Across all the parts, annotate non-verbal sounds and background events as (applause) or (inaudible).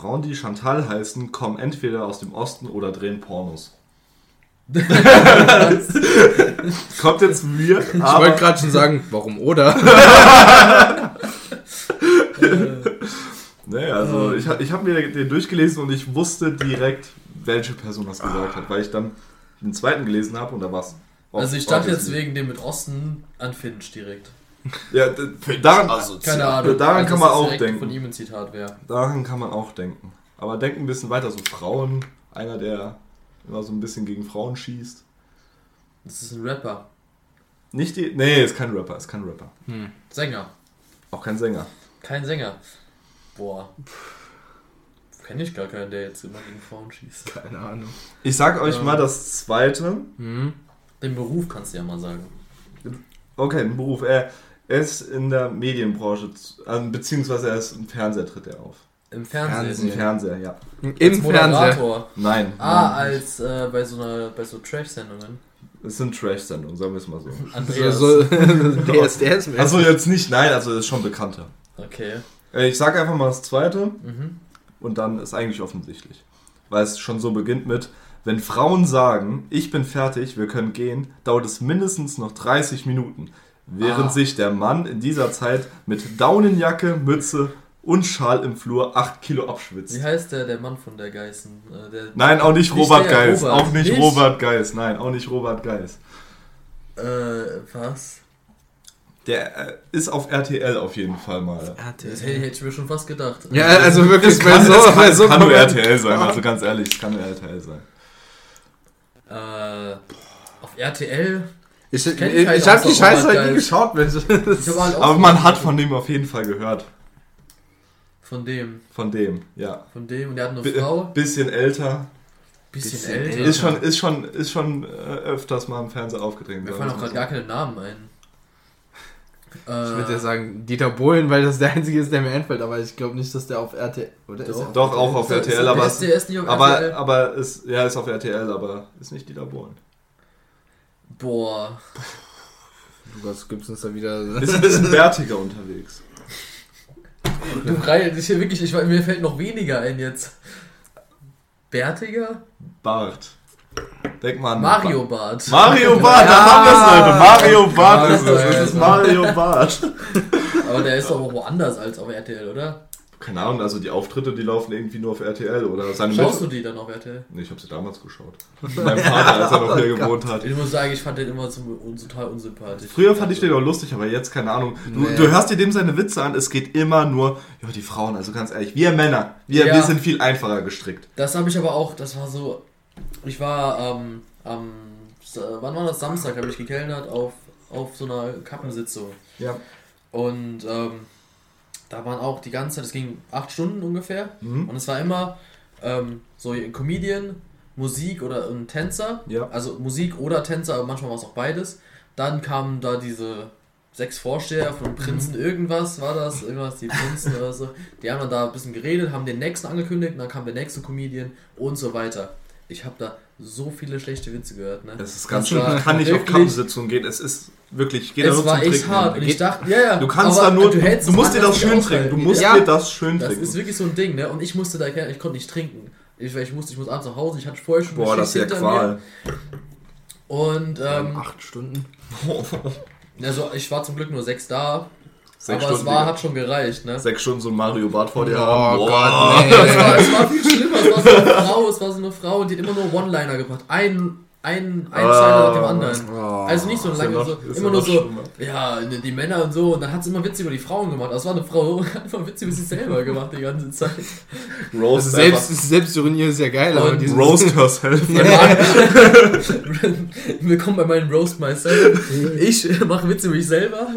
Frauen, die Chantal heißen, kommen entweder aus dem Osten oder drehen Pornos. (laughs) Kommt jetzt mir. Ich wollte gerade schon sagen, warum oder? (laughs) Nee, also ich, hab- ich habe mir den durchgelesen und ich wusste direkt, welche Person das gesagt hat, weil ich dann den zweiten gelesen habe und da war's. Also ich dachte jetzt wegen dem mit Osten an Finch direkt. Ja, daran, Keine Ahnung. daran Also, kann man auch denken. von ihm ein Zitat wäre. Daran kann man auch denken. Aber denk ein bisschen weiter, so Frauen, einer, der immer so ein bisschen gegen Frauen schießt. Das ist ein Rapper. Nicht die. Nee, ist kein Rapper, ist kein Rapper. Sänger. Auch kein Sänger. Kein Sänger. Boah. Kenne ich gar keinen, der jetzt immer gegen Frauen schießt. Keine Ahnung. Ich sag euch Ja. mal das zweite. Hm? Den Beruf kannst du ja mal sagen. Okay, ein Beruf. Er, er ist in der Medienbranche, äh, beziehungsweise er ist im Fernseher tritt er auf. Im Im Fernsehen. Fernseher, ja. Im Als Fernseher. Moderator. Nein. Ah, nein. als äh, bei so einer bei so Trash-Sendungen. Es sind Trash-Sendungen, sagen wir es mal so. (laughs) Andreas. So, so DSDS -mäßig. Also jetzt nicht, nein, also ist schon bekannter. Okay. Äh, Ich sag einfach mal das zweite Mhm. und dann ist eigentlich offensichtlich. Weil es schon so beginnt mit, wenn Frauen sagen, ich bin fertig, wir können gehen, dauert es mindestens noch 30 Minuten. Während Ah. sich der Mann in dieser Zeit mit Daunenjacke, Mütze und Schal im Flur 8 Kilo abschwitzt. Wie heißt der, der Mann von der Geißen? Äh, der, Nein, auch nicht Nicht Robert Geis. Robert. Auch nicht, Nicht? Robert Geis. Nein, auch nicht Robert Geis. Äh, was? Der äh, ist auf RTL auf jeden Fall mal. Das hätte, hätte ich mir schon fast gedacht. Ja, also wirklich, Es kann, so, es kann, so kann nur RTL sein, (laughs) also ganz ehrlich, es kann nur RTL sein. Äh, auf RTL? Ich, ich, ich, keinen habe die Scheiße halt nie geschaut, wenn ich, Ich habe halt Aber man hat von dem auf jeden Fall gehört. Von dem. Von dem, ja. Von dem. Und der hat eine B Frau. bisschen älter. Bisschen, bisschen älter. älter. Ist schon, ist schon, ist schon äh, öfters mal im Fernsehen aufgetreten. Mir sagen fallen auch wir gerade mal gar keine Namen ein. (laughs) Äh, ich würde ja sagen Dieter Bohlen, weil das der einzige ist, der mir einfällt, aber ich glaube nicht, dass der auf RTL, oder? Ist Doch. so. Doch, auch auf RTL, aber, der ist- der ist nicht auf aber, RTL. aber ist, ja, ist auf RTL, aber ist nicht Dieter Bohlen. Boah. Was gibt's uns da wieder? Ist ein bisschen bärtiger unterwegs. Du das ist hier wirklich, ich, mir fällt noch weniger ein jetzt. Bärtiger? Bart. Denk mal an Mario Bart. Mario Bart, da haben wir es, Leute. Mario Bart Ja, ist es. Es ist ja. Mario Bart. Aber der ist doch auch woanders als auf RTL, oder? Keine Ahnung, also die Auftritte, die laufen irgendwie nur auf RTL oder seine Schaust du Mit- die dann auf RTL? Nee, ich habe sie damals geschaut. (laughs) Mit meinem Vater, als er noch hier gewohnt hat. Ich muss sagen, ich fand den immer zum, un- total unsympathisch. Früher fand ich den auch lustig, aber jetzt keine Ahnung. Du, Nee. du hörst dir dem seine Witze an, es geht immer nur, ja, die Frauen, also ganz ehrlich, wir Männer, wir, Ja. wir sind viel einfacher gestrickt. Das habe ich aber auch, das war so. Ich war ähm, am. Sa- wann war das? Samstag habe ich gekellnert auf, auf so einer Kappensitzung. Ja. Und ähm, da waren auch die ganze Zeit, es ging acht Stunden ungefähr. Mhm. Und es war immer ähm, so ein Comedian, Musik oder ein Tänzer. Ja. Also Musik oder Tänzer, aber manchmal war es auch beides. Dann kamen da diese sechs Vorsteher von Prinzen irgendwas, war das, irgendwas, die Prinzen oder so. Die haben dann da ein bisschen geredet, haben den nächsten angekündigt, dann kam der nächste Comedian und so weiter. Ich habe da so viele schlechte Witze gehört, ne? Es ist ganz Das schön, ich kann nicht auf Kappensitzungen gehen, es ist wirklich, geht da Es nur war zum echt Trinken. hart und ich dachte, ja, ja. Du kannst aber da nur, du, es musst dir das schön trinken, du musst Ja. dir das schön Das trinken. ist wirklich so ein Ding, ne? Und ich musste da, ich konnte nicht trinken. Ich, ich musste, ich muss abends nach Hause, ich hatte vorher schon Boah, das ist ja Qual. mir. Und ähm, Acht Stunden. (laughs) also ich war zum Glück nur sechs da, Sechs aber Stunden, es war, hat schon gereicht, ne? Sechs Stunden so ein Mario Bart vor dir Oh haben. Gott, nee. Es war, es war viel schlimmer, es war so eine Frau, es war so eine Frau und die hat immer nur One-Liner gebracht. Ein, ein, ein Zeiler nach dem anderen. Oh. Also nicht so ja lange, noch- so, immer ja nur so, schlimmer. ja, die Männer und so, und dann hat sie immer Witze über die Frauen gemacht. Das war eine Frau, (laughs) hat einfach Witze über sich selber gemacht die ganze Zeit. Roast, Also selbst, Selbstironie ist ja geil, aber dieses Roast (laughs) herself. (laughs) Willkommen bei meinem Roast Myself. Ich mache Witze über mich selber.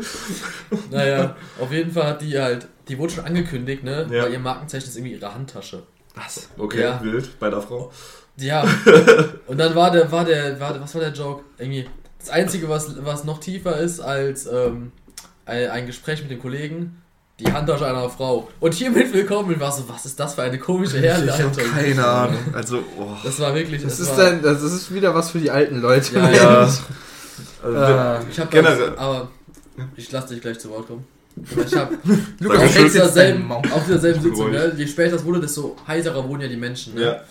Naja, auf jeden Fall hat die halt, die wurde schon angekündigt, ne? Ja. Weil ihr Markenzeichen ist irgendwie ihre Handtasche. Was? Okay, Ja. wild, bei der Frau. Ja. (laughs) Und dann war der, war der, war der, was war der Joke? Irgendwie, das Einzige, was, was noch tiefer ist als ähm, ein, Gespräch mit dem Kollegen, die Handtasche einer Frau. Und hiermit willkommen. Und war so, was ist das für eine komische Ich habe Herleitung? keine Ahnung. Also, oh. Das war wirklich, Das das, ist, war, dann, das ist wieder was für die alten Leute. Ja, Ja. (laughs) Also, Ah. Ich habe Generell. aber ich lasse dich gleich zu Wort kommen. Ich hab. (laughs) Lukas, auf auf dieser selben Sitzung, ne? Je später es wurde, desto heiserer wurden ja die Menschen. Ne? Ja.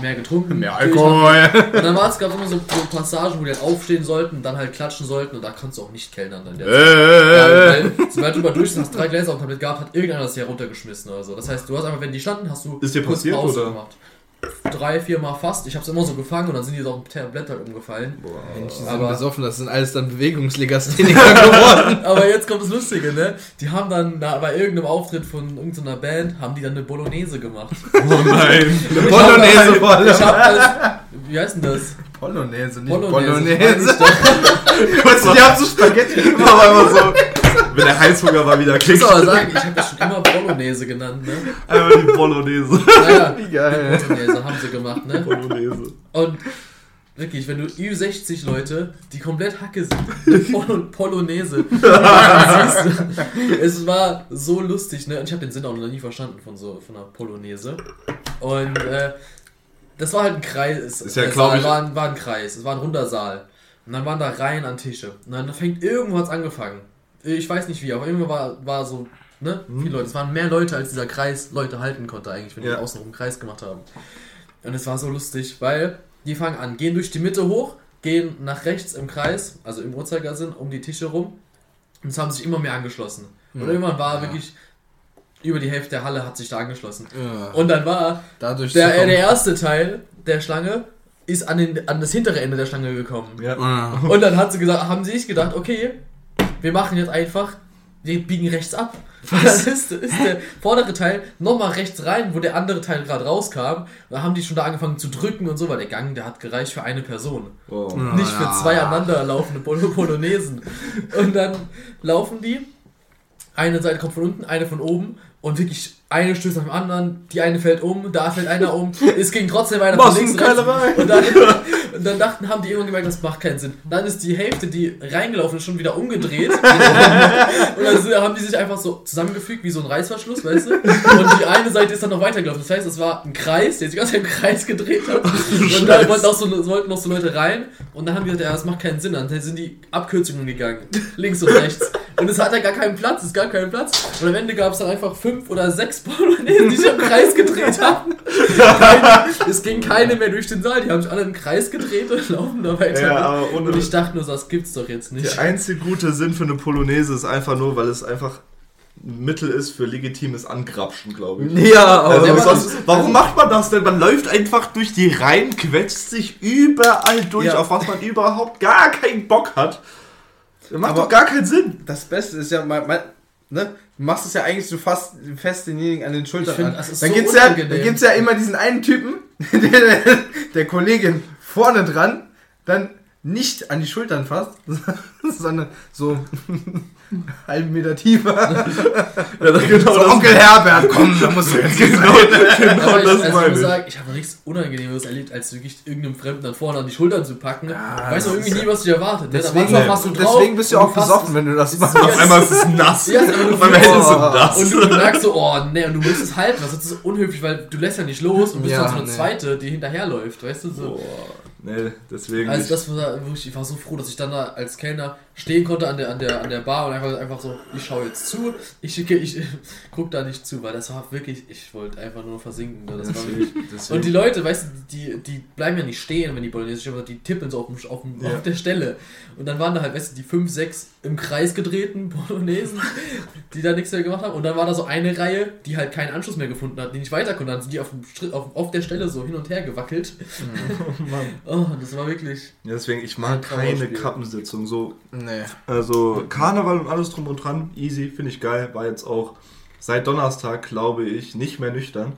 Mehr getrunken. Mehr Alkohol. (laughs) Und dann war es, gab immer so, so Passagen, wo die halt aufstehen sollten und dann halt klatschen sollten und da kannst du auch nicht kellnern. Dann der Zeit. Ja, Äh, sobald du mal durch hast, drei Gläser auf dem Tablett gehabt, hat irgendeiner das hier runtergeschmissen oder so. Das heißt, du hast einfach, wenn die standen, hast du Ist dir passiert, Pause oder? gemacht. Drei, vier Mal fast. Ich hab's immer so gefangen und dann sind die so auf dem Tablett halt umgefallen. Mensch, die sind Aber- besoffen, das sind alles dann Bewegungslegastheniker (laughs) geworden. Aber jetzt kommt das Lustige, ne? Die haben dann da bei irgendeinem Auftritt von irgendeiner Band, haben die dann eine Bolognese gemacht. Oh nein. (laughs) Polonaise vor allem. Ich hab das, wie heißt denn das? Polonaise, nicht Bolognese. Bolognese. Kurz (laughs) Die haben so Spaghetti gemacht. Aber immer so, wenn der Heißhunger mal wieder Ich kriegt, muss aber sagen, ich habe das schon immer Bolognese genannt, ne? einfach die Bolognese. Naja, Wie geil. Bolognese haben sie gemacht, ne? Bolognese. Und wirklich, wenn du Ü60 Leute, die komplett Hacke sind, (laughs) Pol Polonaise, (laughs) siehst es war so lustig, ne? Und ich habe den Sinn auch noch nie verstanden von so von einer Polonaise. Und äh, das war halt ein Kreis. Ist ja, es glaub war, ich- war, ein, war ein Kreis, es war ein runder Saal. Und dann waren da Reihen an Tische. Und dann fängt irgendwo hat's angefangen. Ich weiß nicht wie, aber irgendwo war, war so, ne? Viele Leute. Es waren mehr Leute, als dieser Kreis Leute halten konnte eigentlich, wenn die Ja. außenrum einen Kreis gemacht haben. Und es war so lustig, weil die fangen an, gehen durch die Mitte hoch, gehen nach rechts im Kreis, also im Uhrzeigersinn, um die Tische rum. Und es haben sich immer mehr angeschlossen. Und irgendwann war Ja. wirklich über die Hälfte der Halle hat sich da angeschlossen. Ja, Und dann war dadurch der, äh, der erste Teil der Schlange ist an, den, an das hintere Ende der Schlange gekommen. Ja. Und dann hat sie gesagt, haben sie sich gedacht, okay, wir machen jetzt einfach, wir biegen rechts ab. Das ist, ist der vordere Teil nochmal rechts rein, wo der andere Teil gerade rauskam. Und dann haben die schon da angefangen zu drücken und so, weil der Gang, der hat gereicht für eine Person. Wow. Ja. Nicht für zwei aneinander laufende Pol (laughs) Polonesen. Und dann laufen die. Eine Seite kommt von unten, eine von oben. Und wirklich eine stößt nach dem anderen. Die eine fällt um, da fällt einer um. Es ging trotzdem einer von links rechts. Und dann, und dann dachten, haben die irgendwann gemerkt, das macht keinen Sinn. Dann ist die Hälfte, die reingelaufen ist, schon wieder umgedreht. (laughs) und dann haben die sich einfach so zusammengefügt wie so ein Reißverschluss, weißt du? Und die eine Seite ist dann noch weitergelaufen. Das heißt, es war ein Kreis, der sich ganz im Kreis gedreht hat. Und da wollten, auch so, wollten noch so Leute rein. Und dann haben die gesagt, ja, das macht keinen Sinn. Dann sind die Abkürzungen gegangen. Links und rechts. Und es hat ja gar keinen Platz, es gab keinen Platz. Und am Ende gab es dann einfach fünf oder sechs Bolognesen, die sich im Kreis gedreht haben. Keine, (laughs) es ging keine mehr durch den Saal, die haben sich alle im Kreis gedreht und laufen da weiter. Ja, ohne- und ich dachte nur, so, das gibt's doch jetzt nicht. Der einzige gute Sinn für eine Polonaise ist einfach nur, weil es einfach ein Mittel ist für legitimes Angrapschen, glaube ich. Ja, aber Also aber sonst, das ist- warum also- macht man das denn? Man läuft einfach durch die Reihen, quetscht sich überall durch, Ja. auf was man überhaupt gar keinen Bock hat. Das macht Aber- doch gar keinen Sinn. das Beste ist ja, mal, mal, ne? Du machst es ja eigentlich so fast fest denjenigen an den Schultern find, an. dann so gibt's ja, unangenehm. dann gibt's ja immer diesen einen Typen, (laughs) der, der Kollegin vorne dran, dann nicht an die Schultern fasst, (laughs) sondern so einen (laughs) halben Meter tiefer. Ja, (laughs) genau so, das- Onkel Herbert, komm, da musst du jetzt Genau, genau Aber ich, das also ich meine muss ich. sagen, ich habe noch nichts Unangenehmes erlebt, als wirklich irgendeinem Fremden dann vorne an die Schultern zu packen. Ja, weiß das irgendwie nie, was dich erwartet. ne? Da Deswegen, du drauf deswegen bist du auch besoffen, wenn du das machst. Ja, Auf einmal ist es nass. Ja, Auf einmal ist es so Oh. nass. Und du merkst so, oh nee, und du musst es halten. Das ist unhöflich, weil du lässt ja nicht los und bist Ja, dann so eine nee. zweite, die hinterherläuft, weißt du? So. Boah, nee, deswegen. Also das war wirklich, ich war so froh, dass ich dann da als Kellner stehen konnte an der, an der, an der Bar und einfach, einfach so, ich schaue jetzt zu, ich schicke, ich (laughs) guck da nicht zu, weil das war wirklich, ich wollte einfach nur versinken. ne? Das war wirklich, und die Leute, weißt du, die, die bleiben ja nicht stehen, wenn die Bolognese stehen, die tippeln so auf, dem, auf, dem, Ja. auf der Stelle. Und dann waren da halt, weißt du, die fünf, sechs im Kreis gedrehten (laughs) Bolognesen, die da nichts mehr gemacht haben. Und dann war da so eine Reihe, die halt keinen Anschluss mehr gefunden hat, die nicht weiter konnte. Dann sind die auf, dem auf, auf der Stelle so hin und her gewackelt. (laughs) Oh, das war wirklich. ja, deswegen, ich mag keine. Kappensitzung. So, Nee. also Karneval und alles drum und dran, easy, finde ich geil. War jetzt auch seit Donnerstag, glaube ich, nicht mehr nüchtern.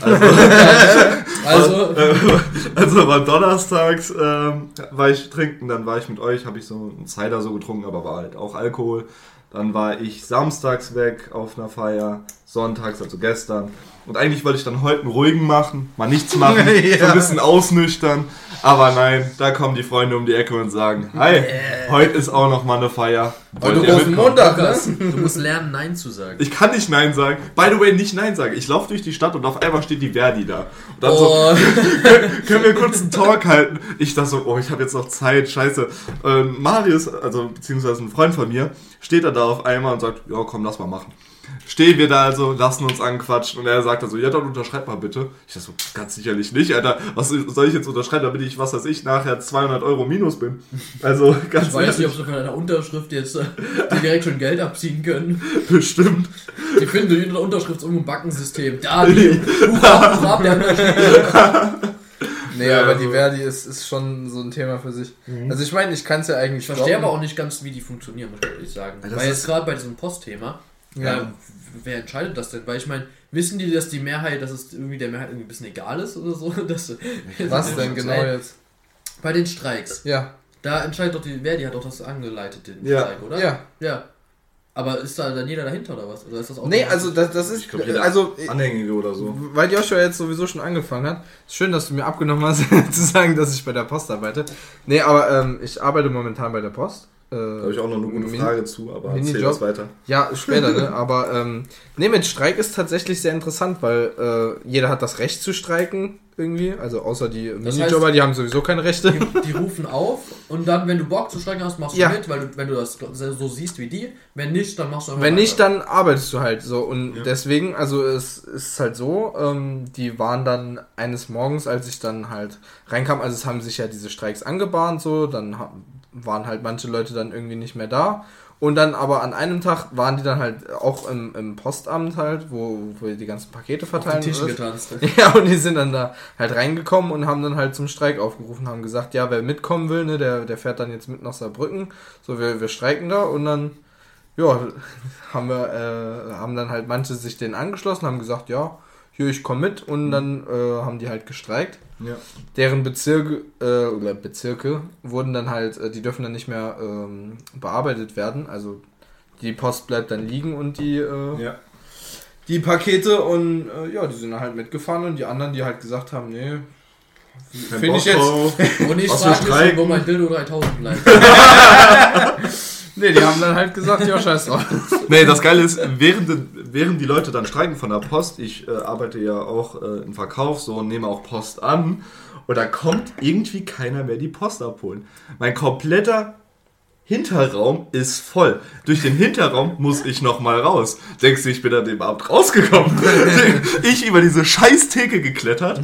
Also, (laughs) Also, äh, (laughs) also war donnerstags ähm, war ich trinken, dann war ich mit euch, habe ich so einen Cider so getrunken, aber war halt auch Alkohol. Dann war ich samstags weg auf einer Feier. Sonntags, also gestern. Und eigentlich wollte ich dann heute einen ruhigen machen, mal nichts machen, (laughs) Ja. so ein bisschen ausnüchtern. Aber nein, da kommen die Freunde um die Ecke und sagen, hi, heute ist auch noch mal eine Feier. Heute Wollt ihr großen? Montag, ne? du musst lernen, Nein zu sagen. Ich kann nicht Nein sagen. By the way, nicht Nein sagen. Ich laufe durch die Stadt und auf einmal steht die Verdi da. Und dann so, Oh, (laughs) können wir kurz einen Talk halten? Ich dachte so, oh, ich habe jetzt noch Zeit, scheiße. Ähm, Marius, also beziehungsweise ein Freund von mir, steht dann da auf einmal und sagt, ja komm, lass mal machen. Stehen wir da also, lassen uns anquatschen und er sagt dann so, ja dann unterschreib mal bitte. Ich dachte so, ganz sicherlich nicht, Alter. Was soll ich jetzt unterschreiben, damit ich, was weiß ich, nachher 200 Euro minus bin? Also ganz ich weiß nicht, ob ehrlich, sie von deiner Unterschrift jetzt äh, die direkt schon Geld abziehen können. (laughs) bestimmt. Die finden durch ihre Unterschrift irgendwo ein Backensystem. Da, die Hurra, Hurra, der unterschrieben. (laughs) Nee, Ja, aber also- die Verdi ist, ist schon so ein Thema für sich. Also ich meine, ich kann es ja eigentlich Ich verstehe aber auch nicht ganz, wie die funktionieren, muss ich ehrlich sagen. Das Weil jetzt gerade bei diesem Postthema, Ja. äh, wer entscheidet das denn? Weil ich meine, wissen die, dass die Mehrheit, dass es irgendwie der Mehrheit irgendwie ein bisschen egal ist oder so? (laughs) Das, Was denn genau jetzt? Bei den Streiks. Ja, Da entscheidet doch die, wer die hat doch das angeleitet, den Ja. Streik, oder? ja. Ja. Aber ist da dann jeder dahinter oder was? Oder ist das auch Nee, also das, das ist, Ich glaube, jeder also Anhängige oder so. weil Joshua jetzt sowieso schon angefangen hat, ist schön, dass du mir abgenommen hast, (laughs) zu sagen, dass ich bei der Post arbeite. Nee, aber ähm, ich arbeite momentan bei der Post. Äh, Da habe ich auch noch eine gute Min- Frage zu, aber erzähl das weiter. Ja, später, ne? (laughs) Aber ähm, nee, mit Streik ist tatsächlich sehr interessant, weil äh, jeder hat das Recht zu streiken irgendwie. Also außer die Das Minijobber, die haben sowieso keine Rechte. Die, die rufen auf und dann, wenn du Bock zu streiken hast, machst du Ja. mit, weil du, wenn du das so siehst wie die. Wenn nicht, dann machst du einfach Wenn nicht, weiter. dann arbeitest du halt so. Und Ja. deswegen, also es ist halt so, ähm, die waren dann eines Morgens, als ich dann halt reinkam, also es haben sich ja diese Streiks angebahnt so, dann ha- waren halt manche Leute dann irgendwie nicht mehr da. Und dann aber an einem Tag waren die dann halt auch im, im Postamt halt, wo, wo die ganzen Pakete auf verteilen. den Tischen und getanzt. (laughs) Ja, und die sind dann da halt reingekommen und haben dann halt zum Streik aufgerufen, haben gesagt, ja, wer mitkommen will, ne, der, der fährt dann jetzt mit nach Saarbrücken. So, wir, wir streiken da und dann, ja, (laughs) haben wir, äh, haben dann halt manche sich denen angeschlossen, haben gesagt, ja, hier, ich komme mit und dann äh, haben die halt gestreikt. Ja. Deren Bezirke, äh, oder Bezirke wurden dann halt, äh, die dürfen dann nicht mehr ähm, bearbeitet werden. Also die Post bleibt dann liegen und die, äh, Ja. die Pakete und äh, ja, die sind dann halt mitgefahren und die anderen, die halt gesagt haben, nee, Finde ich jetzt-. (laughs) Und ich frage mich wo mein Dildo 3000 bleibt. (laughs) (laughs) nee, die haben dann halt gesagt, ja, scheiß drauf. Nee, das Geile ist, während, die- während die Leute dann streiken von der Post, ich äh, arbeite ja auch äh, im Verkauf so und nehme auch Post an und da kommt irgendwie keiner mehr die Post abholen. Mein kompletter Hinterraum ist voll. Durch den Hinterraum muss ich nochmal raus. Denkst du, ich bin an dem Abend rausgekommen? (laughs) ich über diese scheiß Theke geklettert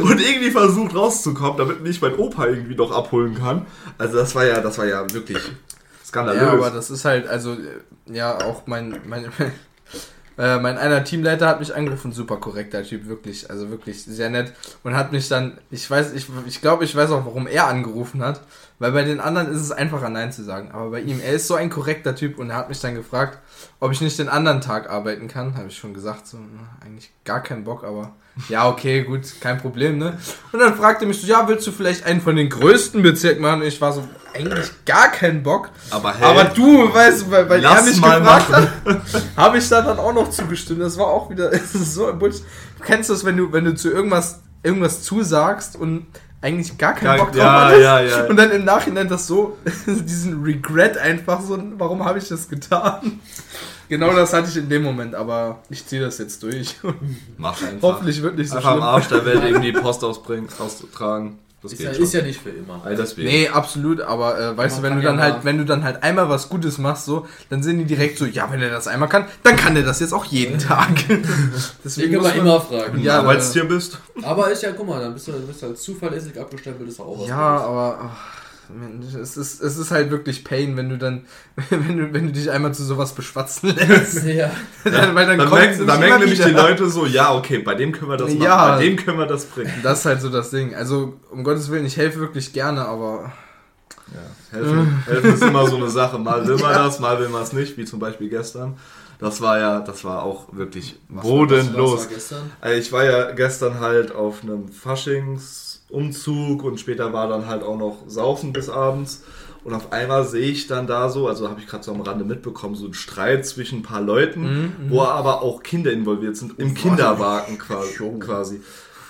und irgendwie versucht rauszukommen, damit mich mein Opa irgendwie noch abholen kann. Also das war ja, das war ja wirklich skandalös. Ja, aber das ist halt, also, ja, auch mein, mein, (laughs) äh, mein einer Teamleiter hat mich angerufen, super korrekter Typ, wirklich, also wirklich sehr nett und hat mich dann, ich weiß, ich, ich glaube, ich weiß auch, warum er angerufen hat, weil bei den anderen ist es einfacher Nein zu sagen, aber bei ihm, er ist so ein korrekter Typ und er hat mich dann gefragt, ob ich nicht den anderen Tag arbeiten kann, habe ich schon gesagt, so, na, eigentlich gar keinen Bock, aber ja, okay, gut, kein Problem, ne? Und dann fragte mich so, ja, willst du vielleicht einen von den größten Bezirken machen? Und ich war so, eigentlich gar keinen Bock. aber, hey, Aber du, weißt, weil, weil er mich mal gefragt hat, habe ich da dann auch noch zugestimmt. Das war auch wieder (laughs) so ein Bullshit. Du kennst das, wenn du, wenn du zu irgendwas, irgendwas zusagst und eigentlich gar keinen Ja, Bock drauf ja, hattest. ja, ja. Und dann im Nachhinein das so, (laughs) diesen Regret einfach so, warum habe ich das getan? Genau das hatte ich in dem Moment, aber ich ziehe das jetzt durch. (laughs) Mach einfach. Hoffentlich wird nicht so Einfach am schlimm. Arsch der Welt (laughs) irgendwie Post ausbringen, austragen. Das Ist geht ja, schon. ist ja nicht für immer. All deswegen. Nee, absolut, aber äh, weißt Man du, wenn kann du dann ja halt, wenn du dann halt einmal was Gutes machst, so, dann sind die direkt so, ja, wenn er das einmal kann, dann kann er das jetzt auch jeden Tag. Den (laughs) Deswegen wir man, immer fragen. Wenn du Ja, Arbeitstier bist. Aber ist ja, guck mal, dann bist du, bist du als zuverlässig abgestempelt, ist auch was. ja, aber ach, Mensch, es ist, es ist halt wirklich Pain, wenn du dann, (laughs) wenn du, wenn du dich einmal zu sowas beschwatzen lässt. (laughs) ja. (laughs) dann, weil dann, Dann, merken, dann merken nämlich die. Leute so, ja, okay, bei dem können wir das machen, Ja. bei dem können wir das bringen. Das ist halt so das Ding. Also, um Gottes Willen, ich helfe wirklich gerne, aber Ja, helfen, helfen ist immer so eine Sache. Mal will man das, mal will man es nicht, wie zum Beispiel gestern. Das war ja, das war auch wirklich Was bodenlos. war gestern? Also ich war ja gestern halt auf einem Faschingsumzug und später war dann halt auch noch Saufen bis abends. und auf einmal sehe ich dann da so, also habe ich gerade so am Rande mitbekommen, so einen Streit zwischen ein paar Leuten, Mhm, wo aber auch Kinder involviert sind, im Kinderwagen quasi. quasi.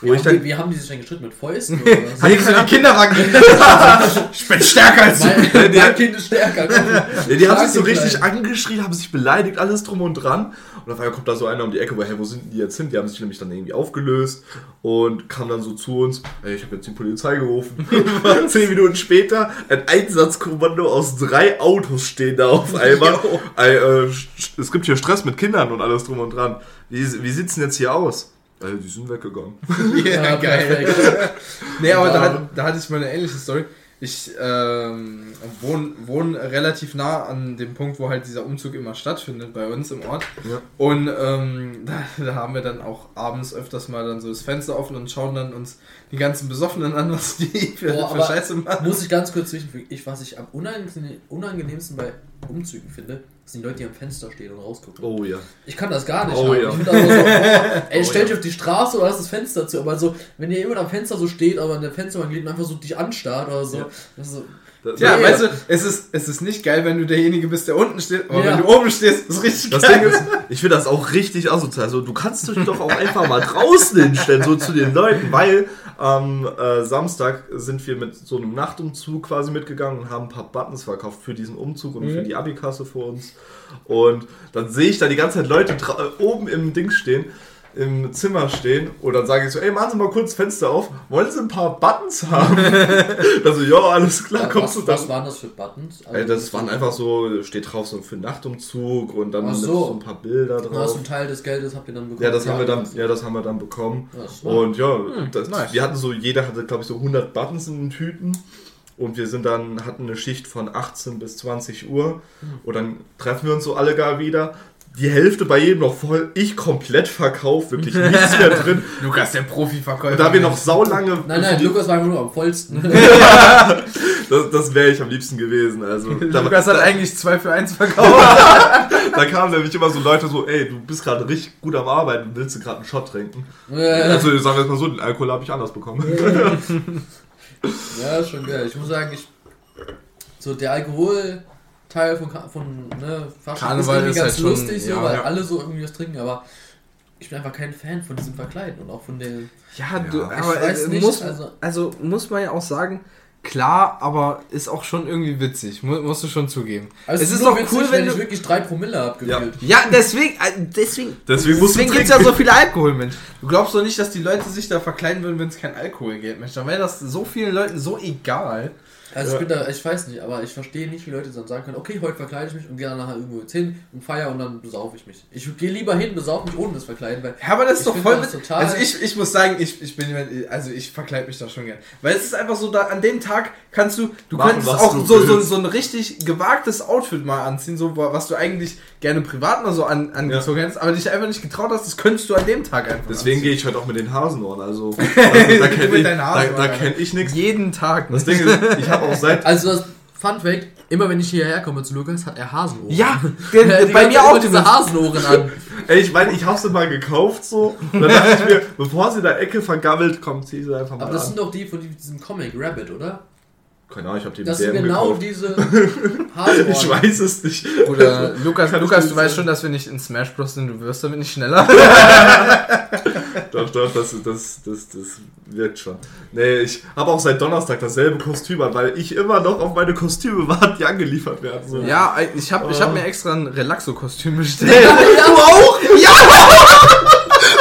Wo Wie ich haben, die, dann, wie haben die sich denn gestritten? Mit Fäusten oder (laughs) was? Hat die so die Kinderwagen (laughs) Ich bin stärker als du. mein, mein Kind ist stärker. komm. Ja, die haben sich so den richtig angeschrien, haben sich beleidigt, alles drum und dran. Und auf einmal kommt da so einer um die Ecke, wo, hey, wo sind die jetzt hin? Die haben sich nämlich dann irgendwie aufgelöst und kam dann so zu uns, ey, ich habe jetzt die Polizei gerufen. (laughs) (laughs) Zehn Minuten später, ein Einsatzkommando aus drei Autos stehen da auf einmal. Ey, äh, es gibt hier Stress mit Kindern und alles drum und dran. Wie, wie sieht's denn jetzt hier aus? Ey, die sind weggegangen. (laughs) Ja, Ja, geil. Nee, aber da, da hatte ich mal eine ähnliche Story. Ich ähm, wohne wohn relativ nah an dem Punkt, wo halt dieser Umzug immer stattfindet bei uns im Ort. Ja. Und ähm, (laughs) da, da haben wir dann auch abends öfters mal dann so das Fenster offen und schauen dann uns die ganzen Besoffenen an, was die (laughs) für, Boah, für Scheiße machen. Muss ich ganz kurz zwischenfügen. Ich, was ich am unangenehm, unangenehmsten bei Umzügen finde, sind die Leute, die am Fenster stehen und rausgucken. Oh ja. Ich kann das gar nicht. Oh haben. ja. Ich finde das so, boah, (laughs) ey, Oh stell dich ja. auf die Straße oder hast das Fenster zu. Aber so, wenn ihr immer am Fenster so steht, aber in der Fensterbank liegt und einfach so dich anstarrt oder so. Ja. Das ist so Das, Ja, Nee. weißt du, es ist, es ist nicht geil, wenn du derjenige bist, der unten steht, aber Ja. wenn du oben stehst, ist richtig Das geil. Ding ist, ich finde das auch richtig asozial. Also, du kannst dich doch auch einfach mal draußen hinstellen, so zu den Leuten, weil am äh, Samstag sind wir mit so einem Nachtumzug quasi mitgegangen und haben ein paar Buttons verkauft für diesen Umzug und für die Abikasse für uns. Und dann sehe ich da die ganze Zeit Leute äh, oben im Ding stehen. Im Zimmer stehen und dann sage ich so, ey, machen Sie mal kurz Fenster auf, wollen Sie ein paar Buttons haben? (laughs) also, ja, alles klar, Ja, kommst was, du dann? was waren das für Buttons? Also, Ey, das waren einfach so, steht drauf so für Nachtumzug und dann so. so ein paar Bilder Du hast drauf. einen Teil des Geldes habt ihr dann bekommen. Ja, das haben wir dann, ja, das haben wir dann bekommen. Ja, Und ja, das, nice. wir hatten so, jeder hatte, glaube ich, so 100 Buttons in den Tüten. Und wir sind dann, hatten eine Schicht von 18 bis 20 Uhr. Und dann treffen wir uns so alle gar wieder. Die Hälfte bei jedem noch voll. Ich komplett verkauft, wirklich nichts mehr (laughs) drin. Lukas, der Profiverkäufer. Und da wir noch saulange. Nein, nein, Lukas war einfach nur am vollsten. (laughs) Das, das wäre ich am liebsten gewesen. Also, da, Lukas hat eigentlich 2 für 1 verkauft. (laughs) da kamen nämlich immer so Leute so, ey, du bist gerade richtig gut am Arbeiten, willst du gerade einen Shot trinken? ja, Also sagen wir es mal so, den Alkohol habe ich anders bekommen. ist schon geil. Ich muss sagen, ich. So der Alkoholteil von, von ne, Karneval irgendwie ist ganz halt schon- lustig, so, ja, weil ja. alle so irgendwie was trinken, aber ich bin einfach kein Fan von diesem Verkleiden und auch von den. Ja, du- aber weiß äh, nicht, muss, also- also, muss man ja auch sagen, klar, aber ist auch schon irgendwie witzig, mu musst du schon zugeben. Also es ist doch witzig, cool, wenn ich du... wirklich drei Promille hab gefühlt. Ja, deswegen, äh, deswegen, Deswegen deswegen gibt's ja trinken. so viel Alkohol, Mensch. Du glaubst doch nicht, dass die Leute sich da verkleiden würden, wenn es kein Alkohol gibt, Mensch. Dann wäre das so vielen Leuten so egal. Also Ja. ich bin da, ich weiß nicht, aber ich verstehe nicht, wie Leute dann sagen können, okay, heute verkleide ich mich und gehe dann nachher irgendwo jetzt hin und feier und dann besaufe ich mich. Ich gehe lieber hin, besaufe mich ohne das Verkleiden, weil Ja, aber das ist Ich doch voll mit, total- Also ich, ich muss sagen, ich, ich bin jemand, also ich verkleide mich da schon gern. Weil es ist einfach so, da an dem Tag kannst du, du Machen, könntest auch du so, so, so ein richtig gewagtes Outfit mal anziehen, so was du eigentlich gerne privat mal so an, angezogen hättest, aber dich einfach nicht getraut hast, das könntest du an dem Tag einfach Deswegen gehe ich heute auch mit den Hasenohren. Also, (laughs) also da Du kenne mit ich, deinen da, da kenn ich nichts. Jeden Tag. Das Ding ist, ich habe auch seit. (laughs) Also das Fun Fact, immer wenn ich hierher komme zu Lukas, hat er Hasenohren. Ja, (laughs) der, die bei mir auch diese Hasenohren an. Ey, ich meine, ich habe sie mal gekauft so. Und dann dachte ich mir, bevor sie in der Ecke vergammelt, komm, zieh sie einfach mal Aber das an. sind doch die von diesem Comic Rabbit, oder? Keine Ahnung, ich habe die Das sind genau gekauft. diese (laughs) Hasenohren. Ich weiß es nicht. Oder (laughs) Lukas, Lukas, du weißt schon, dass wir nicht in Smash Bros. sind, du wirst damit nicht schneller. (laughs) Doch, doch, das, das, das, das wirkt schon. Nee, ich habe auch seit Donnerstag dasselbe Kostüm an, weil ich immer noch auf meine Kostüme warte, die angeliefert werden. So. ja, ich habe ich hab mir extra ein Relaxo-Kostüm bestellt. Du auch? Ja!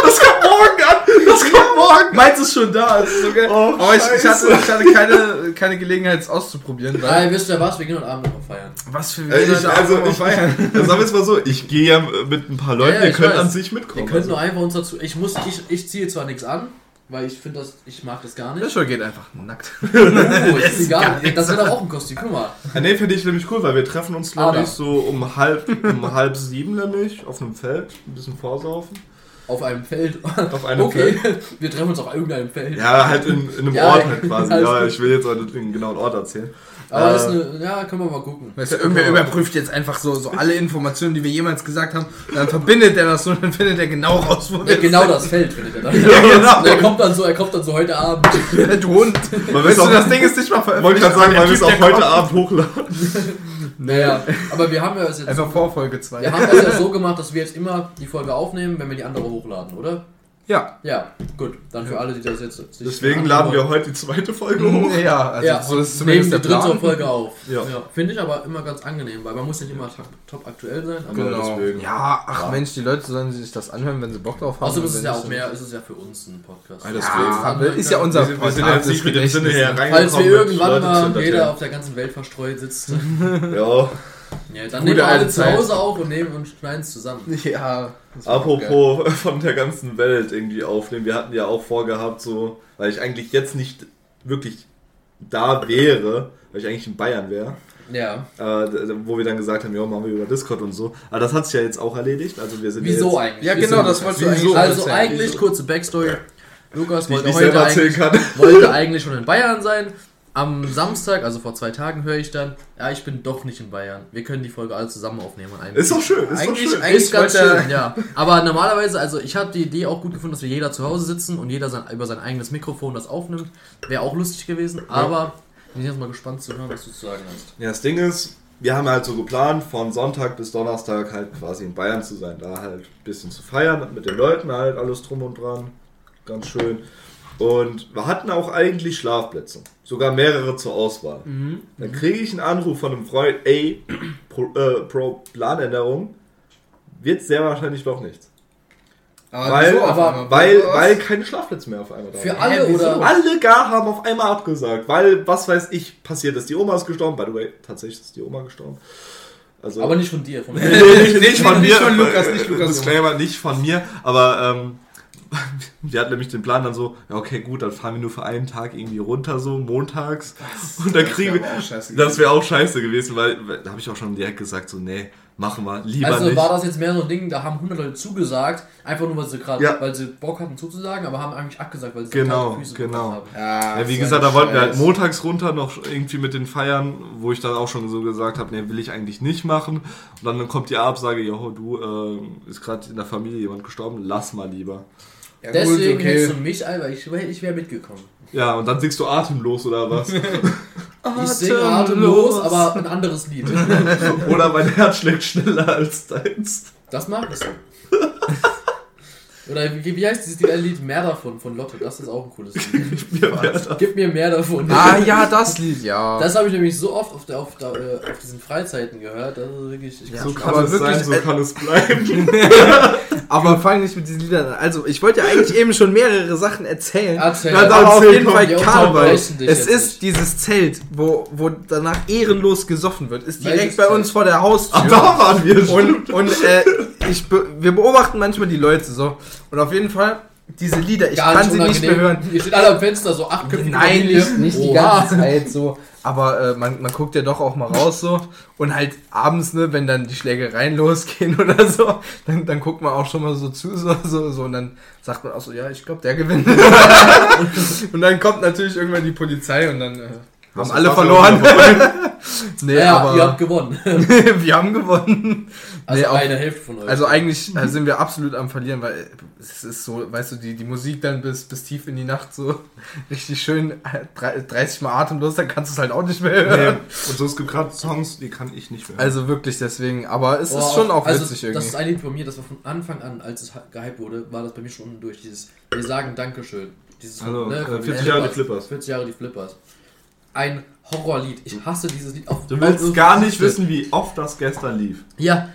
Das kommt morgen an! Das kommt morgen! Meins ist schon da. ist so geil. Oh, Aber ich, ich hatte, ich hatte keine, keine Gelegenheit, es auszuprobieren. Weil Nein, wisst ihr was? Wir gehen heute Abend noch mal feiern. was für Äh, ich, also, ich, feiern. (laughs) sagen wir es mal so, ich gehe ja mit ein paar Leuten, Ja, ja, ihr könnt weiß. an sich Wir mitkommen. können nur einfach uns dazu. Ich muss, ich, ich ziehe zwar nichts an, weil ich finde das, ich mag das gar nicht. Joshua geht einfach nackt. (laughs) Oh, ist (laughs) ist egal. Das wird doch auch ein Kostüm. Guck mal. Ja, nee, finde ich nämlich cool, weil wir treffen uns, glaube Ah, ich, so um halb, um halb sieben nämlich auf einem Feld, ein bisschen vorsaufen. Auf einem Feld. Auf einem okay, wir treffen uns auf irgendeinem Feld. Ja, halt in, in einem Ja, Ort halt quasi. (laughs) Ja, ich will jetzt nicht den genauen Ort erzählen. Aber Äh, das ist eine, ja, können wir mal gucken. Weißt du, irgendwer überprüft jetzt einfach so, so alle Informationen, die wir jemals gesagt haben, dann verbindet er das so und dann findet er genau raus, wo Ja, genau sind. das Feld findet er dann. (laughs) Ja, genau. Und er kommt dann so, er kommt dann so heute Abend. du Hund. Man Weißt du, das Ding ist nicht mal Wollte veröffentlicht. gerade sagen, weil wir es auch heute kommt- Abend hochladen. (laughs) Naja, aber wir haben ja es jetzt. Einfach vor Folge 2. Wir haben es ja so gemacht, dass wir jetzt immer die Folge aufnehmen, wenn wir die andere hochladen, oder? Ja. Ja, gut. Dann für alle, die das jetzt. sich Deswegen laden wir heute die zweite Folge hoch. (laughs) Ja, also ja, so ist nehmen zumindest die dritte Plan. Folge auf. (laughs) Ja. Finde ich aber immer ganz angenehm, weil man muss nicht immer top, top aktuell sein. Aber Genau. deswegen. Ja, ach Ja. Mensch, die Leute sollen sich das anhören, wenn sie Bock drauf haben. Außerdem ist Und es ja nicht, auch mehr, ist es ja für uns ein Podcast. Ja, deswegen. Ja, ist ja unser Wir sind, wir sind jetzt nicht mit dem Sinne her reingekommen. Falls wir irgendwann mal jeder auf der ganzen Welt verstreut sitzt, (laughs) Ja, ja, dann Gute nehmen wir alle alte zu Zeit. Hause auf und nehmen und schneiden es zusammen. (laughs) Ja. apropos (laughs) von der ganzen Welt irgendwie aufnehmen. Wir hatten ja auch vorgehabt, so, weil ich eigentlich jetzt nicht wirklich da wäre, weil ich eigentlich in Bayern wäre, Ja. äh, wo wir dann gesagt haben, ja, machen wir über Discord und so. Aber das hat sich ja jetzt auch erledigt. Also wir sind ja Wieso jetzt, eigentlich? Ja, genau, das wolltest du eigentlich Also erzählen. eigentlich, kurze Backstory. Lukas wollte heute, eigentlich, kann. wollte (laughs) eigentlich schon in Bayern sein. Am Samstag, also vor zwei Tagen, höre ich dann, ja, ich bin doch nicht in Bayern. Wir können die Folge alle zusammen aufnehmen. einem Ist doch schön, ist Eigentlich- doch schön. eigentlich- Ist ganz wollte- schön, ja. Aber normalerweise, also ich habe die Idee auch gut gefunden, dass wir jeder zu Hause sitzen und jeder sein, über sein eigenes Mikrofon das aufnimmt. Wäre auch lustig gewesen, aber bin jetzt mal gespannt zu hören, was du zu sagen hast. Ja, das Ding ist, wir haben halt so geplant, von Sonntag bis Donnerstag halt quasi in Bayern zu sein, da halt ein bisschen zu feiern, mit den Leuten halt, alles drum und dran, ganz schön. Und wir hatten auch eigentlich Schlafplätze, sogar mehrere zur Auswahl. Dann kriege ich einen Anruf von einem Freund, ey, (clears throat) pro, äh, pro Planänderung wird sehr wahrscheinlich doch nichts. Aber Weil, wieso aber- weil, Was? weil keine Schlafplätze mehr auf einmal da Für waren. alle oder? Alle gar haben auf einmal abgesagt, weil, was weiß ich, passiert ist. Die Oma ist gestorben. By the way, tatsächlich ist die Oma gestorben. Also, Aber nicht von dir, von (laughs) nee, nicht, nicht von Nicht mir. von Lukas, nicht Lukas. Disclaimer, nicht von mir. Aber ähm, (laughs) wir hatten nämlich den Plan dann so, ja okay, gut, dann fahren wir nur für einen Tag irgendwie runter, so montags. (laughs) Und dann Das kriegen wir... Das wäre auch scheiße gewesen, weil, da habe ich auch schon direkt gesagt, so, nee, machen wir lieber Also nicht. war das jetzt mehr so ein Ding, da haben 100 Leute zugesagt, einfach nur, weil sie gerade, Ja. weil sie Bock hatten zuzusagen, aber haben eigentlich abgesagt, weil sie Genau, Füße genau. haben. Ja, Ja, wie gesagt, da wollten wir halt montags runter noch irgendwie mit den Feiern, wo ich dann auch schon so gesagt habe, nee, will ich eigentlich nicht machen. Und dann kommt die Absage, jo, du, äh, ist gerade in der Familie jemand gestorben, lass mal lieber. Ja, Deswegen gut, hättest okay. du mich ein, weil ich, ich wäre mitgekommen. Ja, und dann singst du atemlos oder was? (laughs) Ich singe atemlos, aber ein anderes Lied. (laughs) oder mein Herz schlägt schneller als deins. Das mag ich (laughs) so. Oder wie, wie heißt dieses Lied? Mehr davon von Lotte. Das ist auch ein cooles Lied. (laughs) Mir Gib mir mehr davon. Ah (laughs) ja, das Lied, ja. Das habe ich nämlich so oft auf, der, auf, der, äh, auf diesen Freizeiten gehört. Das ist wirklich. Ich Ja, so kann es wirklich, sein, so äh, kann es bleiben. (laughs) Aber fang nicht mit diesen Liedern an. Also, ich wollte ja eigentlich eben schon mehrere Sachen erzählen. Erzähl. Ja, dann aber auf erzähl, jeden komm, Fall Karneval. Es ist nicht. dieses Zelt, wo, wo danach ehrenlos gesoffen wird. Ist direkt Welches bei Zelt? uns vor der Haustür. Ach, da waren wir schon. Und, und äh, ich wir beobachten manchmal die Leute so. Und auf jeden Fall, diese Lieder, ich Gar kann sie nicht mehr hören. Ihr steht alle am Fenster, so achtköpfige Nein, nicht, nicht die ganze Zeit so. Aber äh, man, man guckt ja doch auch mal raus so. Und halt abends, ne, wenn dann die Schlägereien losgehen (laughs) oder so, dann, dann guckt man auch schon mal so zu, so, so, so. Und dann sagt man auch so, ja, ich glaube, der gewinnt. (laughs) und dann kommt natürlich irgendwann die Polizei und dann äh, haben alle verloren. (laughs) nee, Ja, aber ihr habt gewonnen. wir haben gewonnen. Also Nee, auch- eine Hälfte von euch. Also eigentlich äh, (laughs) sind wir absolut am Verlieren, weil äh, es ist so, weißt du, die, die Musik dann bis, bis tief in die Nacht so (laughs) richtig schön äh, drei- 30 Mal atemlos, dann kannst du es halt auch nicht mehr Nee. hören. Und so, es gibt gerade Songs, die kann ich nicht mehr. Also wirklich deswegen, aber es Oh, ist schon auch also witzig Das irgendwie. ist ein Lied von mir, das war von Anfang an, als es gehypt wurde, war das bei mir schon durch. Dieses, wir sagen Dankeschön. Dieses, Also, ne, äh, von 40 den Jahre die Flippers. 40 Jahre die Flippers. Ein Horrorlied. Ich hasse dieses Lied. Auf Du willst gar nicht wissen, wie oft das gestern lief. Ja,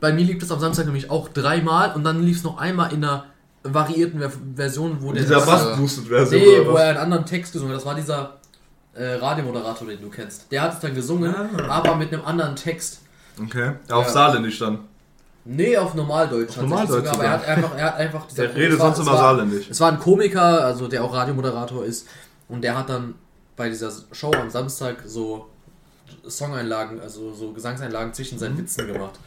bei mir lief es am Samstag nämlich auch dreimal und dann lief es noch einmal in einer variierten Ver Version, wo der Dieser das, Bass-Boosted-Version. Nee, oder wo was? er einen anderen Text gesungen hat. Das war dieser äh, Radiomoderator, den du kennst. Der hat es dann gesungen, Ah. aber mit einem anderen Text. Okay. Ja, auf Ja. Saarländisch dann. Nee, auf Normaldeutsch. tatsächlich Normaldeutsch sogar, aber er hat einfach, er hat einfach Der redet es war- sonst immer war- Saarländisch. Es war ein Komiker, also der auch Radiomoderator ist, und der hat dann bei dieser Show am Samstag so Songeinlagen, also so Gesangseinlagen zwischen Mhm. seinen Witzen gemacht.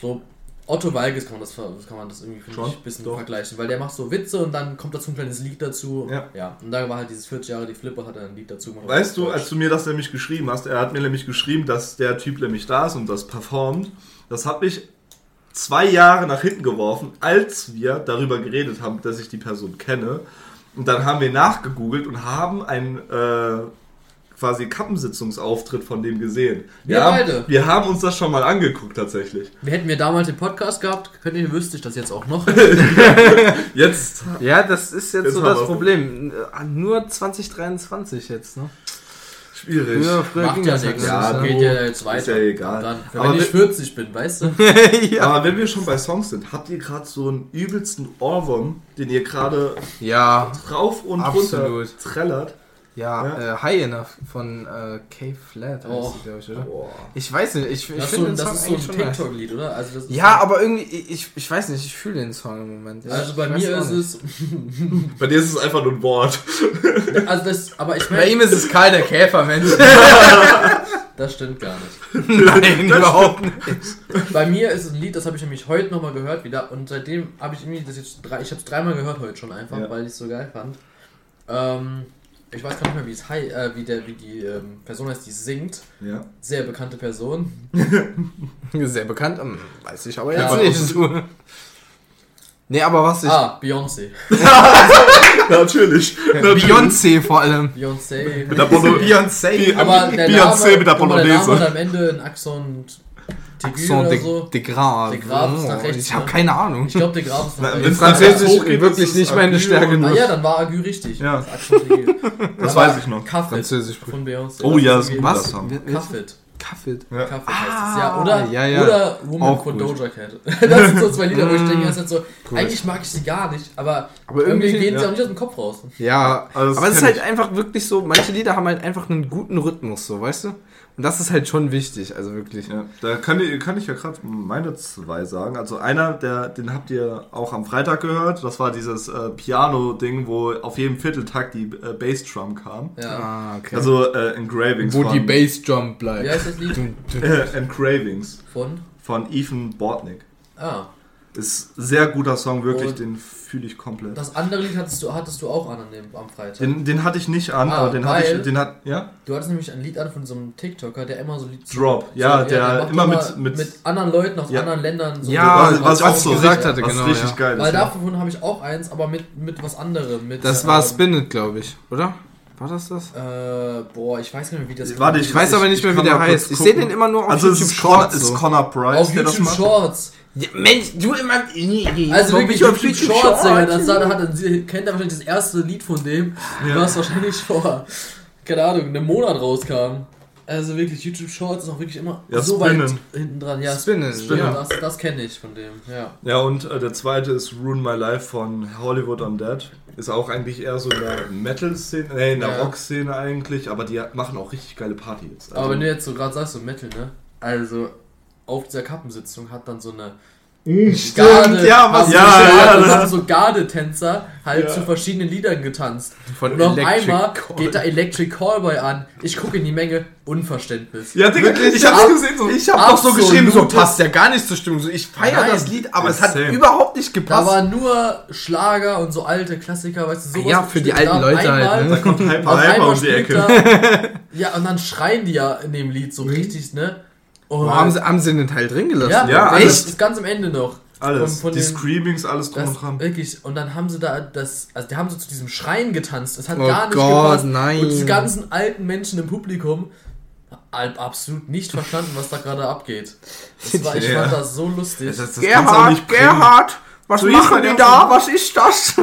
So Otto Walkes kann man das, kann man das irgendwie Schon, ich, ein bisschen doch. vergleichen, weil der macht so Witze und dann kommt dazu ein kleines Lied dazu. Ja. ja. Und da war halt dieses 40 Jahre die Flipper, hat er ein Lied dazu gemacht. Weißt du, als du mir das nämlich geschrieben hast, er hat mir nämlich geschrieben, dass der Typ nämlich da ist und das performt. Das hat mich zwei Jahre nach hinten geworfen, als wir darüber geredet haben, dass ich die Person kenne. Und dann haben wir nachgegoogelt und haben einen äh, quasi Kappensitzungsauftritt von dem gesehen. Wir haben, beide. Wir haben uns das schon mal angeguckt tatsächlich. Wir hätten wir damals den Podcast gehabt, könnt ihr, wüsste ich das jetzt auch noch. (laughs) Jetzt Ja, das ist jetzt, Jetzt so das wir- Problem. Nur 2023 jetzt, ne? schwierig. Früher, früher Macht ging ja das halt nichts. nicht, Ja, ne? geht ja jetzt weiter. Ist ja egal. Dann, wenn Aber ich wir- 40 bin, weißt du? (laughs) ja. Aber wenn wir schon bei Songs sind, habt ihr gerade so einen übelsten Ohrwurm, den ihr gerade ja, rauf und Absolut. runter trällert? Ja, Ja. Äh, Hyena von äh, K Flat heißt Oh. die, glaub ich, oder? Boah. Ich weiß nicht, ich, ich Das, so, finde ein- den das Song ist so ein. TikTok-Lied, oder? Also das Ja, so, aber irgendwie, ich, ich weiß nicht, ich fühle den Song im Moment. Ich Also bei mir ist es. Bei dir ist es einfach nur ein Wort. (laughs) Also das, aber ich Bei meine, ihm ist es Karl der Käfer, Mensch. (laughs) das stimmt gar nicht. Nein, überhaupt nicht. Bei mir ist es ein Lied, das habe ich nämlich heute nochmal gehört wieder und seitdem habe ich irgendwie das jetzt drei, ich habe es dreimal gehört heute schon einfach, Ja. weil ich es so geil fand. Ähm, ich weiß gar nicht mehr, wie es hei- äh, wie der, wie die ähm, Person heißt, die singt. Ja. Sehr bekannte Person. (laughs) Sehr bekannt, ähm, weiß ich aber Ja, jetzt nicht. (laughs) Nee, aber was ich. Ah, Beyoncé. (laughs) Natürlich. Beyoncé vor allem. Beyoncé. Mit der Bono Beyoncé. Beyoncé mit der Bolognese. hat am Ende ein Aigu Accent oder de, so. de Grave. De Grave ist nach rechts, Ich habe ne? keine Ahnung. Ich glaube, der Graf ist noch Na, rechts. wenn In Französisch hochgeht, wirklich ist nicht meine Stärke. und- Ah ja, dann war Aigu richtig. Ja. Das. (laughs) Das weiß ich noch. Kaffee Französisch. von Beyoncé. Oh ja, das ist ist Was? Kaffee. Kaffee. Ja. Kaffee heißt Ah, es, ja. Oder, ja, ja. oder Woman Auch von. Doja Cat. (laughs) Das sind so zwei Lieder, wo ich denke, das ist so, Cool. eigentlich mag ich sie gar nicht, aber, Aber irgendwie irgendwie- gehen sie ja. auch nicht aus dem Kopf raus. Ja, Also aber es ist halt ich. einfach wirklich so, manche Lieder haben halt einfach einen guten Rhythmus, so, weißt du? Und das ist halt schon wichtig, also wirklich. Ja, da kann, ich- kann ich ja gerade meine zwei sagen. Also einer, der, den habt ihr auch am Freitag gehört. Das war dieses äh, Piano-Ding, wo auf jedem Vierteltakt die äh, Bassdrum kam. Ja. Ah, okay. Also äh, Engravings Wo von, die Bassdrum bleibt. Wie heißt das Lied? (laughs) Äh, Engravings Von? von Ethan Bortnick. Ah. Ist ein sehr guter Song, wirklich, Und den fühle ich komplett. Das andere Lied hattest du, hattest du auch an, an dem, am Freitag. Den, den hatte ich nicht an, Ah, aber den hatte ich, den hat, ja? Du hattest nämlich ein Lied an von so einem TikToker, der immer so Lied Drop, ja, der macht immer mit- mit- anderen Leuten aus Ja. anderen Ländern so Ja, was, was, was auch ich so gesagt hatte, was genau, richtig ja. geil ist. Weil ja. davon habe ich auch eins, aber mit, mit was anderem. Mit, Das war ähm, Spin It, glaube ich, oder? War das das? Äh, boah, ich weiß nicht mehr, wie das Warte, Ich weiß aber nicht ich mehr, wie der heißt. Ich sehe den immer nur auf Also es YouTube ist, Connor, Shorts. ist. Connor Price, Auf der das YouTube macht. Shorts. Ja, Mensch, du immer. Also wirklich auf YouTube Shorts, Digga. Das da hat, er- kennt er wahrscheinlich das erste Lied von dem, Ja. was wahrscheinlich vor, keine Ahnung, einem Monat rauskam. Also wirklich, YouTube Shorts ist auch wirklich immer Ja, so weit Spinnen. hinten dran. Ja, Spinnen, Spinnen, ja. das, das kenne ich von dem, ja. Ja, und äh, der zweite ist Ruin My Life von Hollywood Undead. Ist auch eigentlich eher so in der Metal-Szene, nee, in der Ja. Rock-Szene eigentlich, aber die machen auch richtig geile Partys. Also, Aber wenn du jetzt so gerade sagst, so Metal, ne? Also, auf dieser Kappensitzung hat dann so eine Stimmt, ja, was- ja, so, ja, haben so Gardetänzer halt Ja. zu verschiedenen Liedern getanzt. Von Und auf einmal Call. geht da Electric Callboy an. Ich gucke in die Menge, Unverständnis. ja, Digga, ich ab- hab's gesehen. So, Ich habe doch so geschrieben, so passt ja gar nicht zur Stimmung. So, ich feiere das Lied, aber es hat Same. überhaupt nicht Da gepasst. war nur Schlager und so alte Klassiker, weißt du, sowas. Ja, für die Da alten Leute einmal- halt, ne? da kommt Hyper Hyper um die Ecke. da, ja, und dann schreien die ja in dem Lied so richtig, ne? Und Warum haben sie, haben sie den Teil drin gelassen? ja, Ja, echt? alles. Das ganz am Ende noch. Alles. Von- von die den- Screamings, alles drum Das, und dran. wirklich, und dann haben sie da das, also die haben so zu diesem Schreien getanzt. Es hat Oh gar nicht Gott, gepasst. nein. Und diese ganzen alten Menschen im Publikum haben absolut nicht verstanden, was da gerade abgeht. Das war, ich Ja. fand das so lustig. Das, das bringen. Gerhard, was So machen die da? Was ist das?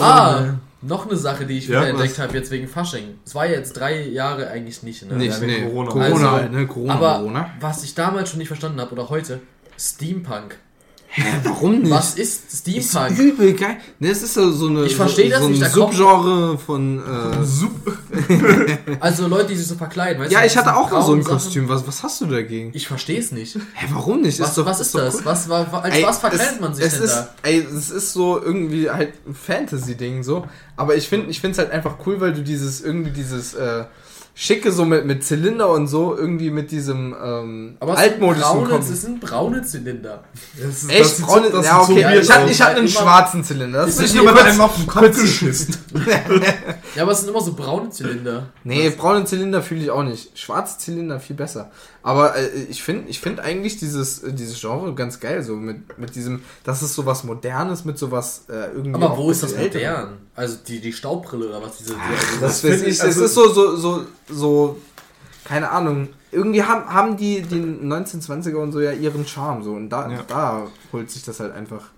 ah, (laughs) noch eine Sache, die ich Ja, wieder entdeckt habe, jetzt wegen Fasching. Es war ja jetzt drei Jahre eigentlich nicht, ne? Nicht, Ja, nee. Corona. Corona, Also, ne? Corona, Aber Corona. was ich damals schon nicht verstanden habe, oder heute, Steampunk. Hä, warum nicht? Was ist ist Steampunk? übel geil. Ne, es ist so, so eine Ich versteh das so, so nicht, ein da Subgenre von äh, (laughs) Also Leute, die sich so verkleiden, weißt Ja, du? ich hatte auch mal so ein Sachen. Kostüm. Was, was hast du dagegen? Ich verstehe es nicht. Hä, warum nicht? Was, doch- was ist doch das? cool. Was, war, als Ey, was verkleidet es, man sich es denn ist, da? Ey, es ist so irgendwie halt ein Fantasy-Ding so. Aber ich finde ich es halt einfach cool, weil du dieses, irgendwie dieses äh, schicke, so mit, mit Zylinder und so, irgendwie mit diesem ähm, Aber es sind, altmodischen braune, Kombi. es sind braune Zylinder. Das ist, Echt? Braune, das ja, okay. weird ich hatte ich hatte einen Immer- schwarzen Zylinder. Das ist nicht ich nur kurz, einem auf den Kopf geschissen. (laughs) Ja, aber es sind immer so braune Zylinder. Nee, braune Zylinder fühle ich auch nicht. Schwarze Zylinder viel besser. Aber äh, ich finde ich find eigentlich dieses, äh, dieses Genre ganz geil, so mit, mit diesem, das ist sowas Modernes, mit sowas äh, irgendwie. Aber wo ist das modern? Also die, die Staubbrille oder was? Diese, diese, Das, find weiß ich, ich, also- es ist so, so, so, so, keine Ahnung. Irgendwie haben, haben die, die 1920er und so ja ihren Charme, so. Und da, Ja. da holt sich das halt einfach.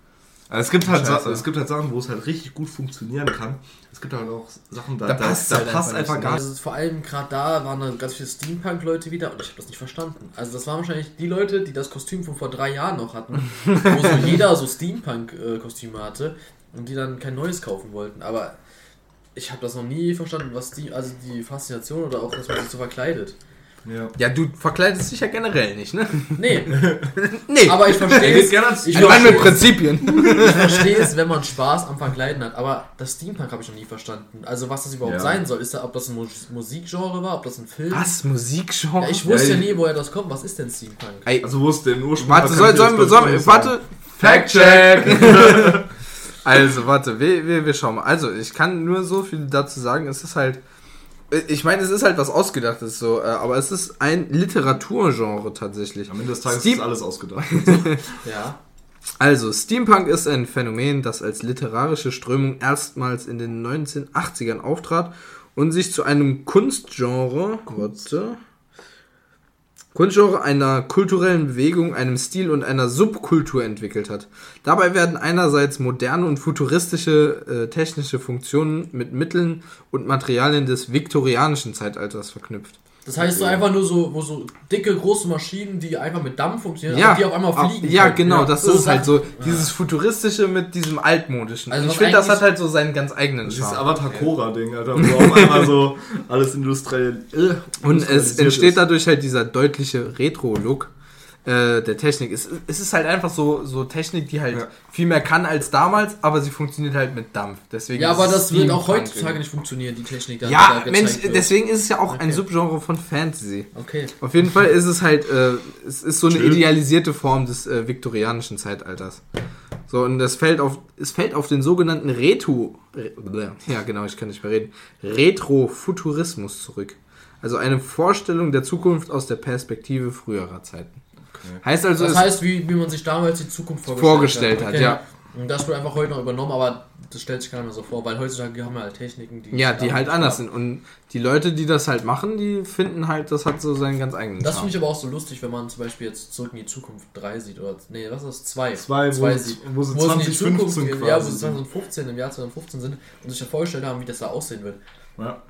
Also es gibt halt Scheiße. Es gibt halt Sachen, wo es halt richtig gut funktionieren kann. Es gibt halt auch Sachen, da, Da da, passt da halt passt einfach einfach gar ne? nicht. Also vor allem gerade da waren da ganz viele Steampunk-Leute wieder und ich habe das nicht verstanden. Also das waren wahrscheinlich die Leute, die das Kostüm von vor drei Jahren noch hatten, wo so (laughs) jeder so Steampunk-Kostüme hatte und die dann kein neues kaufen wollten. Aber ich habe das noch nie verstanden, was die, also die Faszination oder auch, dass man sich so verkleidet. Ja. Ja, du verkleidest dich ja generell nicht, ne? Nee, (laughs) Nee. aber ich verstehe Er es. Ich ein Mann mit Prinzipien. ich verstehe es, wenn man Spaß am Verkleiden hat, aber das Steampunk habe ich noch nie verstanden. Also was das überhaupt Ja. sein soll, ist da, ob das ein Mus- Musikgenre war, ob das ein Film Was? Musikgenre? Ja, ich wusste Ja, ja ich- nie, woher das kommt. Was ist denn Steampunk? Ey, Also wo es den Ursprung warte, soll, ich sollen wir, jetzt sollen gar wir, nicht warte. Fact-Check! (laughs) also, warte, wir, wir, wir schauen mal. Also, ich kann nur so viel dazu sagen. Es ist halt, ich meine, es ist halt was Ausgedachtes so, äh, aber es ist ein Literaturgenre tatsächlich. Am Ende des Tages Steam- ist alles ausgedacht. (laughs) Ja. Also, Steampunk ist ein Phänomen, das als literarische Strömung erstmals in den 1980ern auftrat und sich zu einem Kunstgenre, warte, Kunstgenre einer kulturellen Bewegung, einem Stil und einer Subkultur entwickelt hat. Dabei werden einerseits moderne und futuristische äh, technische Funktionen mit Mitteln und Materialien des viktorianischen Zeitalters verknüpft. Das heißt so einfach nur so, wo so dicke, große Maschinen, die einfach mit Dampf funktionieren, Ja, die auf einmal Ab- fliegen. Ja, können. genau, das So ist halt so Sachen. dieses futuristische mit diesem altmodischen. Also ich finde, das hat halt so seinen ganz eigenen Dieses Charme. Avatar-Cora-Ding, Alter, wo auf einmal so alles industriell. äh, Und es entsteht ist. dadurch halt dieser deutliche Retro-Look äh, der Technik. Es, es ist halt einfach so, so Technik, die halt Ja. viel mehr kann als damals, aber sie funktioniert halt mit Dampf. Deswegen Ja, aber das wird auch heutzutage nicht funktionieren, die Technik, Ja, da Mensch, wird. deswegen ist es ja auch ein Okay. Subgenre von Fantasy. Okay. Auf jeden Fall ist es halt, äh, es ist so eine Chill. idealisierte Form des äh, viktorianischen Zeitalters. So, und das fällt auf, es fällt auf den sogenannten Reto, Re, ja genau, ich kann nicht mehr reden, Retrofuturismus zurück. Also eine Vorstellung der Zukunft aus der Perspektive früherer Zeiten. Heißt also, Das heißt, wie, wie man sich damals die Zukunft vorgestellt, Vorgestellt hat, ja. Und das wird einfach heute noch übernommen, aber das stellt sich keiner mehr so vor, weil heutzutage haben wir halt Techniken, die... ja, die halt anders sind. Und die Leute, die das halt machen, die finden halt, das hat so seinen ganz eigenen Das finde ich aber auch so lustig, wenn man zum Beispiel jetzt zurück in die Zukunft 3 sieht oder nee, was ist das? 2. Zwei, wo, sieht. wo sie Wo es in die 2015 Zukunft quasi. ja, wo sie sind. 2015 im Jahr 2015 sind und sich ja vorgestellt haben, wie das da aussehen wird. Ja.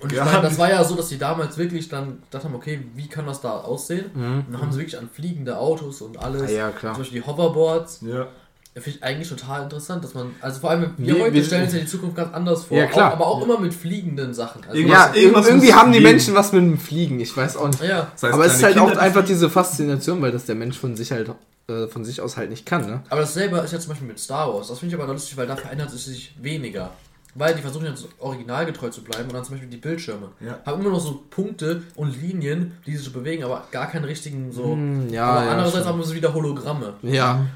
Und ich Ja. meine, das war ja so, dass die damals wirklich dann gedacht haben, okay, wie kann das da aussehen? Und dann haben sie wirklich an fliegende Autos und alles. Ah, ja, klar. Zum Beispiel die Hoverboards. Ja. Finde ich eigentlich total interessant, dass man, also vor allem wir Wie- heute wie- stellen uns ja die Zukunft ganz anders vor. Ja, klar. Auch, aber auch immer mit fliegenden Sachen. Also ja, irgendwas irgendwie haben die. Menschen was mit dem Fliegen. Ich weiß auch nicht. ja, Das heißt, aber es ist halt auch Kinder, einfach diese Faszination, weil das der Mensch von sich halt äh, von sich aus halt nicht kann, ne? aber dasselbe ist ja zum Beispiel mit Star Wars. Das finde ich aber lustig, weil da verändert es sich weniger. Weil die versuchen jetzt originalgetreu zu bleiben und dann zum Beispiel die Bildschirme. Ja. Haben immer noch so Punkte und Linien, die sich so bewegen, aber gar keinen richtigen so. Hm, ja, aber ja, andererseits stimmt. haben wir so wieder Hologramme. Ja.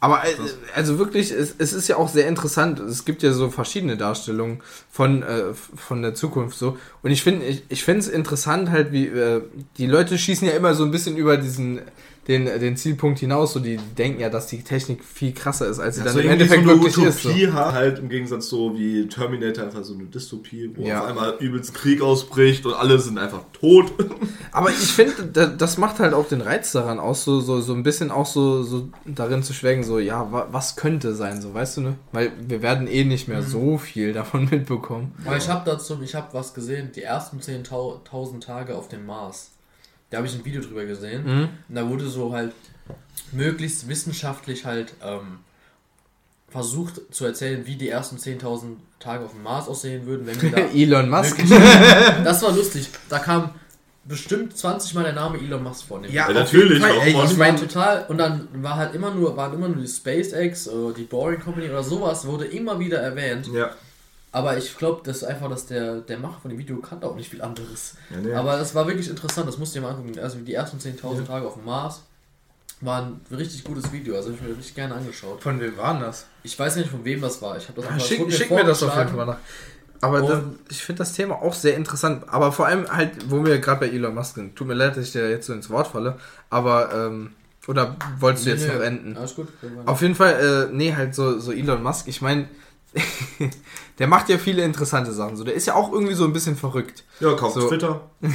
Aber äh, also wirklich, es, es ist ja auch sehr interessant. Es gibt ja so verschiedene Darstellungen von, äh, von der Zukunft so. Und ich finde, ich, ich finde es interessant halt, wie äh, die Leute schießen ja immer so ein bisschen über diesen den, den Zielpunkt hinaus. So die denken ja, dass die Technik viel krasser ist, als sie Ja, dann so im Endeffekt so eine wirklich ist. So. Utopie hat, halt im Gegensatz so wie Terminator einfach so eine Dystopie, wo Ja. auf einmal übelst Krieg ausbricht und alle sind einfach tot. (laughs) Aber ich finde, da- das macht halt auch den Reiz daran aus, so, so, so ein bisschen auch so, so darin zu schwelgen, so, ja, wa, was könnte sein, so, weißt du, ne? Weil wir werden eh nicht mehr so viel davon (laughs) mitbekommen. Aber ich habe dazu, ich habe was gesehen, die ersten 10.000 Tage auf dem Mars. Da habe ich ein Video drüber gesehen. Mhm. Und da wurde so halt möglichst wissenschaftlich halt ähm, versucht zu erzählen, wie die ersten 10.000 Tage auf dem Mars aussehen würden, wenn wir da (laughs) Elon Musk. (laughs) Das war lustig. Da kam bestimmt 20 Mal der Name Elon Musk vor. dem Ja, natürlich, Fall, ey, auch ich Ich meine meine, total, und dann war halt immer nur, waren immer nur die SpaceX, äh, die Boring Company oder sowas, wurde immer wieder erwähnt. ja. Aber ich glaube, das ist einfach, dass der, der Macher von dem Video kannte auch nicht viel anderes. Ja, nee. Aber das war wirklich interessant, das musst du dir mal angucken. Also die ersten 10.000 Tage auf dem Mars war ein richtig gutes Video, also hab ich mir richtig gerne angeschaut. Von wem war denn das? Ich weiß nicht, von wem das war. Ich habe das Ja, einfach- schick, wurde schick mir das auf jeden. Fall mal nach. Aber das, ich finde das Thema auch sehr interessant. Aber vor allem halt, wo wir gerade bei Elon Musk sind. Tut mir leid, dass ich dir jetzt so ins Wort falle. Aber, ähm, oder wolltest du Nee, jetzt nee, noch enden? Alles gut. Auf jeden Fall, äh, nee, halt so, so Elon Musk. Ich meine, (laughs) der macht ja viele interessante Sachen. So, der ist ja auch irgendwie so ein bisschen verrückt. Ja, kauft So. Twitter. (laughs) (laughs)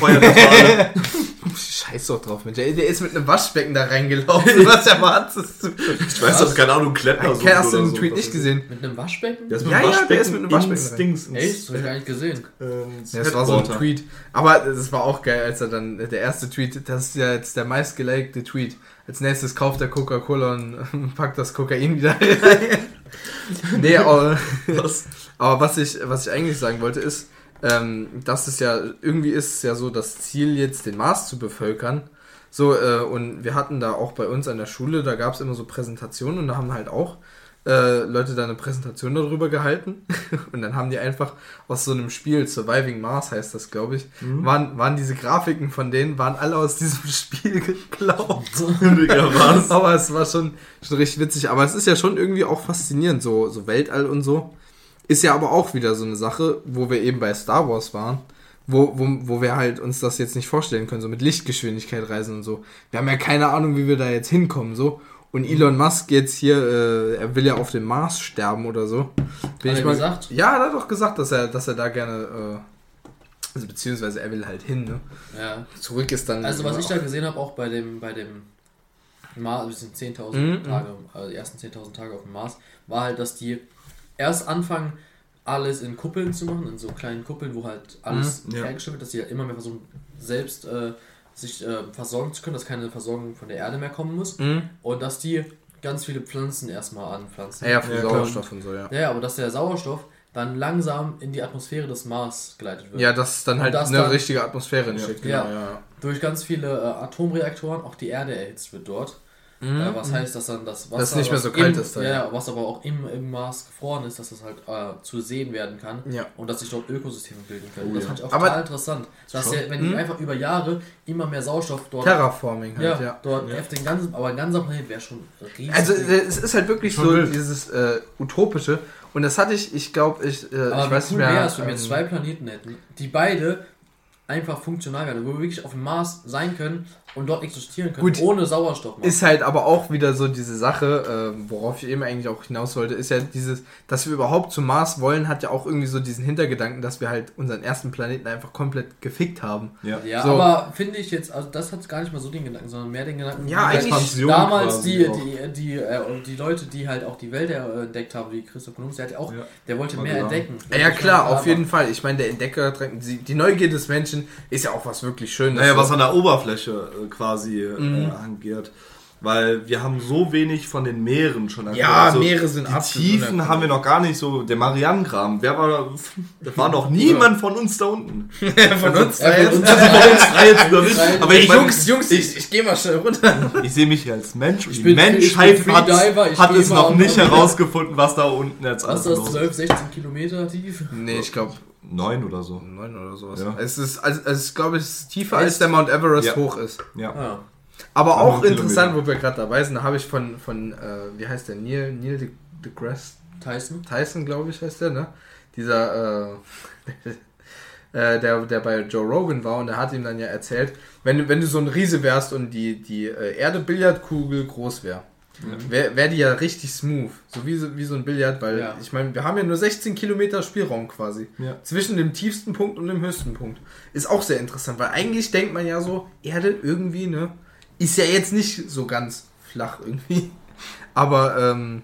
Scheiß doch drauf, Mensch. Der, der ist mit einem Waschbecken da reingelaufen. Was erwartest du? Ich weiß doch, keine Ahnung, Klettner Okay, hast du den Tweet nicht gesehen? Mit einem Waschbecken? Der ist mit Ja, dem ja, der ist Waschbecken mit dem Waschbecken. Dings. Echt? Das hab ich gar nicht gesehen. äh, ins Ja, das war so ein. Tweet. Aber das war auch geil, als er dann, der erste Tweet, das ist ja jetzt der meistgelikte Tweet. Als nächstes kauft er Coca-Cola und packt das Kokain wieder (laughs) rein. nee, aber, Was? aber was ich, was ich eigentlich sagen wollte ist, ähm, dass es ja, irgendwie ist es ja so das Ziel jetzt, den Mars zu bevölkern. So, äh, und wir hatten da auch bei uns an der Schule, da gab es immer so Präsentationen und da haben halt auch äh, Leute da eine Präsentation darüber gehalten. (laughs) und dann haben die einfach aus so einem Spiel, Surviving Mars heißt das, glaube ich, waren, waren diese Grafiken von denen, waren alle aus diesem (laughs) Spiel geklaut. (laughs) Digga, was? Aber es war schon, schon richtig witzig. Aber es ist ja schon irgendwie auch faszinierend, so, so Weltall und so. Ist ja aber auch wieder so eine Sache, wo wir eben bei Star Wars waren, wo, wo, wo wir halt uns das jetzt nicht vorstellen können, so mit Lichtgeschwindigkeit reisen und so. Wir haben ja keine Ahnung, wie wir da jetzt hinkommen, so. Und Elon Musk jetzt hier, äh, er will ja auf dem Mars sterben oder so. Bin Hat ich er mal, gesagt? Ja, er hat doch gesagt, dass er, dass er da gerne, äh, also beziehungsweise er will halt hin, ne? Ja. Zurück ist dann. Also was ich da gesehen habe, auch bei dem, bei dem Mars, wir sind 10.000 Mhm, Tage, also die ersten 10.000 Tage auf dem Mars, war halt, dass die erst anfangen, alles in Kuppeln zu machen, in so kleinen Kuppeln, wo halt alles Mhm, ja. hergestellt wird, dass die halt immer mehr versuchen, selbst äh, sich äh, versorgen zu können, dass keine Versorgung von der Erde mehr kommen muss Mhm. und dass die ganz viele Pflanzen erstmal anpflanzen. Ja, ja, für Ja. Sauerstoff und so, ja. Ja, aber dass der Sauerstoff dann langsam in die Atmosphäre des Mars geleitet wird. Ja, dass dann halt das eine dann- richtige Atmosphäre entsteht. Ja. Genau, ja. Durch ganz viele äh, Atomreaktoren auch die Erde erhitzt wird dort. Äh, was heißt, dass dann das Wasser, Mhm. Dass es nicht mehr so was kalt im, ist da, Ja, ja. ja, was aber auch im, im Mars gefroren ist, dass das halt äh, zu sehen werden kann. Ja. Und dass sich dort Ökosysteme bilden können. Oh, das ja. fand ich auch Aber- total interessant. Dass der, wenn die einfach über Jahre immer mehr Sauerstoff dort. Terraforming halt, ja, ja. dort Ja. auf den ganzen, aber ein ganzer Planet wäre schon riesig. Also es ist halt wirklich Schon so wild. dieses äh, utopische und das hatte ich, ich glaube, ich, äh, aber ich weiß cool nicht mehr. wäre es, wenn wir ähm, zwei Planeten hätten, die beide einfach funktional werden, wo wir wirklich auf dem Mars sein können und dort existieren können, Gut. ohne Sauerstoff. ist halt aber auch wieder so diese Sache, äh, worauf ich eben eigentlich auch hinaus wollte, ist ja dieses, dass wir überhaupt zum Mars wollen, hat ja auch irgendwie so diesen Hintergedanken, dass wir halt unseren ersten Planeten einfach komplett gefickt haben. Ja. Ja, So. aber finde ich jetzt, also das hat gar nicht mal so den Gedanken, sondern mehr den Gedanken, Ja, wie eigentlich Expansion damals die, die, die, äh, die Leute, die halt auch die Welt entdeckt haben, wie Christoph Kolumbus, der hat ja auch, Ja. der wollte mehr gesagt. entdecken. Ja, ja klar, auf Aber- jeden Fall. Ich meine, der Entdecker, die, die Neugier des Menschen ist ja auch was wirklich Schönes. Naja, was an der Oberfläche äh, quasi Mhm. äh, angeht. Weil wir haben so wenig von den Meeren schon erklärt. Ja, Also, Meere sind Die absolut Tiefen haben wir noch gar nicht so. Der Marianengraben, wer war da? Da war noch (laughs) niemand von uns da unten. (laughs) von uns. Ja, von Also uns drei jetzt überwinden. Aber ich, Jungs, Jungs, ich, ich geh mal schnell runter. ich sehe mich hier als Mensch. Und die bin- Menschheit ich bin hat, ich hat es noch nicht herausgefunden, was da unten jetzt Was ist alles das, los ist. 12, 16 Kilometer tief? Nee, ich glaube Neun oder so. neun oder sowas. Ja. Es ist, also, es ist glaube ich, es ist tiefer Echt? als der Mount Everest Ja. hoch ist. Ja. Ah. Aber auch interessant, wo wir gerade dabei sind, da habe ich von, von äh, wie heißt der, Neil, Neil de, deGrasse Tyson? Tyson, glaube ich, heißt der, ne? Dieser, äh, (laughs) äh, der, der bei Joe Rogan war und der hat ihm dann ja erzählt, wenn, du- wenn du so ein Riese wärst und die, die äh, Erde Billardkugel groß wäre, wäre wär die ja richtig smooth. So wie, so wie so ein Billard, weil Ja. ich meine, wir haben ja nur 16 Kilometer Spielraum quasi. Ja. Zwischen dem tiefsten Punkt und dem höchsten Punkt. Ist auch sehr interessant, weil eigentlich denkt man ja so, Erde irgendwie, ne? Ist ja jetzt nicht so ganz flach irgendwie. (laughs) Aber ähm,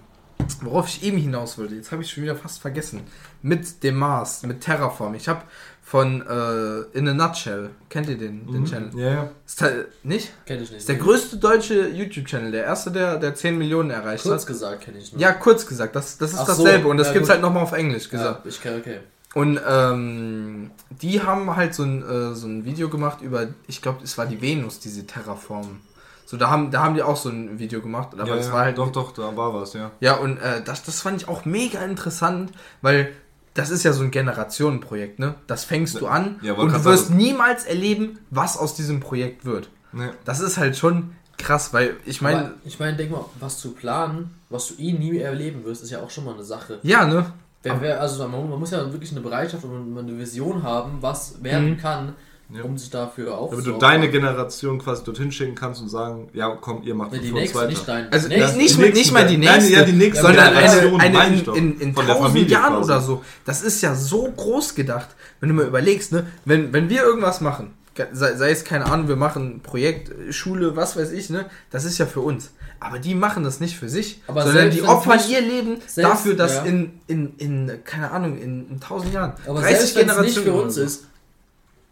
worauf ich eben hinaus wollte, jetzt habe ich schon wieder fast vergessen. Mit dem Mars, mit Terraform. Ich habe von äh, In a Nutshell, kennt ihr den, den Channel? Ja, ja. Ist te- nicht? Kenn ich nicht. Ist der größte deutsche YouTube-Channel, der erste, der, der 10 Millionen erreicht Kurz hat. gesagt kenne ich nur. Ja, kurz gesagt, das, das ist Ach so, dasselbe und das ja, gibt's gut. halt nochmal auf Englisch gesagt. ja, ich kenne, okay. Und ähm, die haben halt so ein, äh, so ein Video gemacht über, ich glaube, es war die Venus, diese Terraform. So, da haben, da haben die auch so ein Video gemacht, aber ja, das ja, war halt doch, doch, da war was, ja. ja, und äh, das, das fand ich auch mega interessant, weil das ist ja so ein Generationenprojekt, ne? Das fängst du an Ja, und du wirst sagen. niemals erleben, was aus diesem Projekt wird. Nee. Das ist halt schon krass, weil ich meine, ich meine, denk mal, was zu planen, was du eh nie erleben wirst, ist ja auch schon mal eine Sache. ja, ne? Wer, wer, also man, man muss ja wirklich eine Bereitschaft und eine Vision haben, was werden Mhm. kann, Ja. um sich dafür Damit aufzubauen. du deine Generation quasi dorthin schicken kannst und sagen, ja komm, ihr macht Nee, die nächste, weiter. nicht dein. Also nächste. nicht, die nicht, mal die nächste- Nein, ja, die nächste sondern Generation, eine, eine in, in, in Von der Familie Jahren quasi. oder so. Das ist ja so groß gedacht, wenn du mal überlegst, ne? Wenn, wenn wir irgendwas machen, sei, sei es keine Ahnung, wir machen ein Projekt, Schule, was weiß ich, ne? Das ist ja für uns. Aber die machen das nicht für sich, Aber sondern die opfern ihr Leben selbst- dafür, dass ja. in, in, in, keine Ahnung, in, in tausend Jahren, Aber selbst wenn es nicht für uns ist,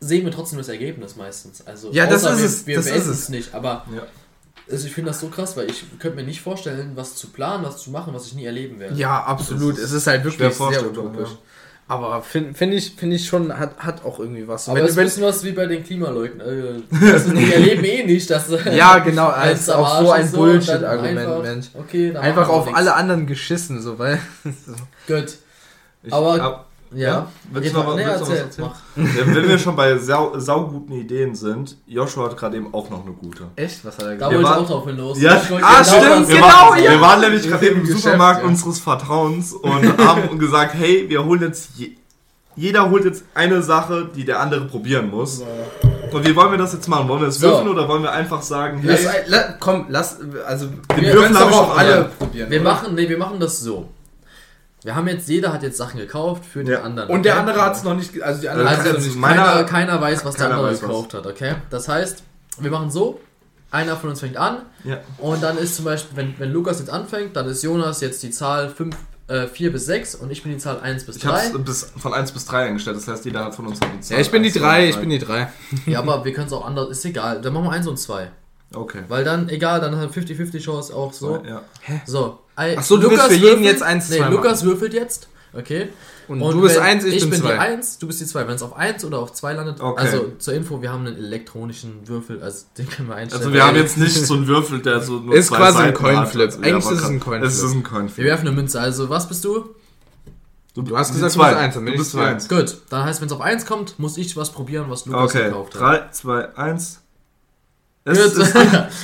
sehen wir trotzdem das Ergebnis meistens. Also, Ja, das ist wir, es, Wir das beenden ist es. nicht, aber Ja. also ich finde das so krass, weil ich könnte mir nicht vorstellen, was zu planen, was zu machen, was ich nie erleben werde. Ja, absolut. Das ist es ist halt wirklich sehr utopisch. ja. Aber finde find ich, find ich schon, hat, hat auch irgendwie was. Aber Wenn- es ist ein wenn- bisschen was wie bei den Klimaleugnern. Äh, (laughs) also die erleben eh nicht, dass Ja, genau, (laughs) als als auch so ein Bullshit-Argument, einfach, Mensch. Okay, Einfach auf alle anderen geschissen, so, weil. (laughs) so. Gut. Ich, Aber- ab- Ja. Ja? Willst du noch was- nee, willst erzählen? ja, wenn wir schon bei sau, sauguten Ideen sind, Joshua hat gerade eben auch noch eine gute. Echt? Was hat er Da Wir wollte ich waren- auch drauf hinaus. Ja. Ich wollte Ah, genau stimmt, Wir, Genau, waren, ja. wir waren nämlich gerade Im eben im Geschäft, Supermarkt ja. unseres Vertrauens und (laughs) haben gesagt, hey, wir holen jetzt, je, jeder holt jetzt eine Sache, die der andere probieren muss. Und wie wollen wir das jetzt machen? Wollen wir das So. würfeln oder wollen wir einfach sagen, Lass, hey, la, komm, lass. Also, Den wir Würfel können es auch alle alle. probieren. Wir oder? machen, nee, wir machen das so. Wir haben jetzt, jeder hat jetzt Sachen gekauft für den Ja. anderen. Und der okay? andere hat es noch nicht. Also, die andere Also hat's jetzt noch nicht. meiner- keiner, keiner weiß, was der keiner andere weiß was. gekauft hat, okay? Das heißt, wir machen so, einer von uns fängt an ja, und dann ist zum Beispiel, wenn, wenn Lukas jetzt anfängt, dann ist Jonas jetzt die Zahl 5, äh, 4 bis 6 und ich bin die Zahl 1 bis ich habe 3. es bis, von 1 bis 3 eingestellt, das heißt, jeder hat von uns die Zahl. Ja, ich bin die Eins, zwei, drei, ich bin die drei. Ja, aber wir können es auch anders, ist egal. Dann machen wir 1 und 2. Okay. Weil dann, egal, dann hat 50-50 Chance auch so. Ja. So. Ach so, du willst für jeden jetzt eins, Nee, zwei Lukas würfelt jetzt. Okay. Und, du bist eins, ich, bin die zwei. 1, du bist die 2. Wenn es auf 1 oder auf 2 landet, Okay. also zur Info, wir haben einen elektronischen Würfel, also (laughs) den können wir einstellen. Also wir haben jetzt nicht so einen Würfel, der so nur Ist zwei quasi ein Seiten hat. Coinflip. Eigentlich ist es ein Coinflip. Es ist ein Wir Coinflip. werfen eine Münze, also was bist du? Du hast Die gesagt, du zwei. bist eins, dann bin Du ich bist zwei. eins. Gut, dann heißt, wenn es auf 1 kommt, muss ich was probieren, was Lukas Okay, gekauft hat. 3, 2, 1. (laughs) Es ist,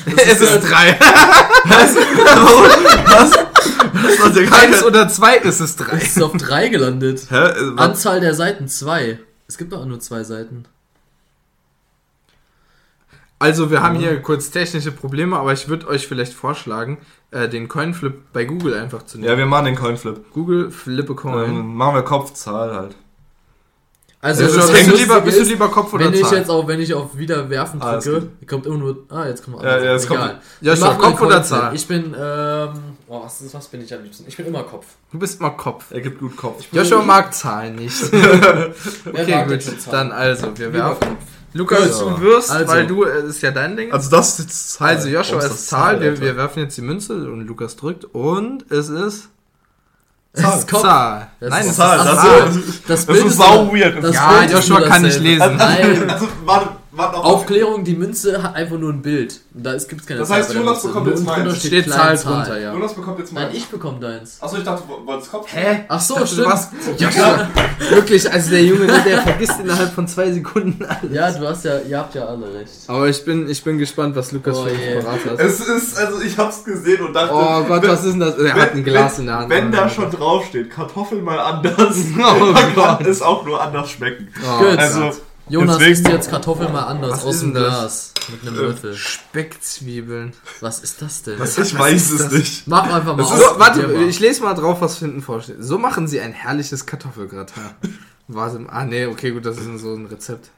Es ist drei. (laughs) was? Das war der Eins oder zwei ist es drei. Es ist auf 3 gelandet. Hä? Äh, was? Anzahl der Seiten 2. Es gibt doch nur zwei Seiten. Also, wir haben hier kurz technische Probleme, aber ich würde euch vielleicht vorschlagen, äh, den Coinflip bei Google einfach zu nehmen. Ja, wir machen den Coinflip. Google Flip a Coin. Ähm, machen wir Kopfzahl halt. Also, du, bist, du lieber, bist du lieber Kopf oder wenn ich Zahl? jetzt auch, wenn ich auf Wiederwerfen Ah, drücke, kommt immer nur. Ah, jetzt kommt Ja, ja, es kommt-. Ja, Wir schon, machen Kopf oder. Zahl? Ich bin, ähm, oh, was, ist, was bin ich am liebsten? Ich bin immer Kopf. Du bist mal Kopf. Er gibt gut Kopf. Joshua mag Zahlen nicht. (laughs) Okay, gut. Dann also, wir werfen. Lukas, Gut. du wirst, Also. weil du, äh, ist ja dein Ding. Also das ist jetzt Zahl. Also Joshua ist Zahl, wir, Alter? wir werfen jetzt die Münze und Lukas drückt und es ist Das ist Kopf. Zahl. Das Nein, ist Zahl, ist das Das Das Bild ist sau weird. das Ja, Joshua kann nicht lesen. Nein. Also, (laughs) warte. Aufklärung, die Münze hat einfach nur ein Bild. Da gibt es keine Das heißt, bei der Jonas Münze. bekommt Nur jetzt drunter meins. Steht kleine Zahl drunter, ja. Jonas bekommt jetzt mal. Nein, ich bekomme deins. Achso, ich dachte, du wolltest Kopf. Hä? Ach so, stimmt. Du warst, Joshua, wirklich, also der Junge, ne, der vergisst innerhalb von zwei Sekunden alles. Ja, du hast ja, ihr habt ja alle recht. Aber ich bin, ich bin gespannt, was Lukas Oh für uns je. parat hat. Es ist, also ich hab's gesehen und dachte. Oh Gott, wenn- was ist denn das? Er hat ein Glas in der Hand. Wenn da schon draufsteht, Kartoffeln mal anders, (laughs) Oh dann kann Gott. es auch nur anders schmecken. Oh. Also, Jonas Deswegen- isst jetzt Kartoffeln mal anders Was aus ist dem das? Glas. Mit einem Löffel. Speckzwiebeln. Was ist das denn? ich weiß ist es das? nicht. Mach einfach mal So, auf. warte, probier mal. ich lese mal drauf, was hinten vorsteht. So machen sie ein herrliches Kartoffelgratin. (laughs) Warte, ah nee, okay, gut, das ist so ein Rezept.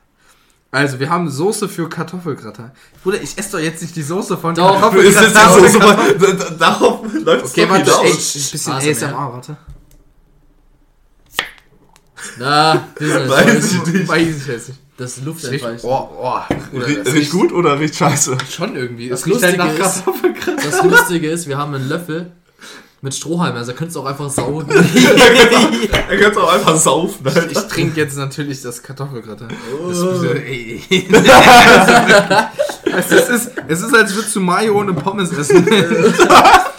Also, wir haben Soße für Kartoffelgratin. Bruder, ich esse doch jetzt nicht die Soße von Doch, Ist jetzt Kartoffelgratin. die Soße (laughs) darauf läuft es Okay, doch warte, ey, ein bisschen. ASMR, warte. Na, sind Weiß ich nicht. Weiß ich jetzt nicht. Das Riecht, Luftentweichen. oh, oh, Riecht das riecht gut oder riecht scheiße? Schon irgendwie. Das halt Lustige nach ist-. Das Lustige ist, wir haben einen Löffel Mit Strohhalm, also er könnte es auch einfach saugen. er könnte auch einfach saufen, Ich Alter. trinke jetzt natürlich das Kartoffelgratin. Das Oh. ist, ey. (laughs) es, ist, es ist, als würdest du Mayo ohne Pommes essen.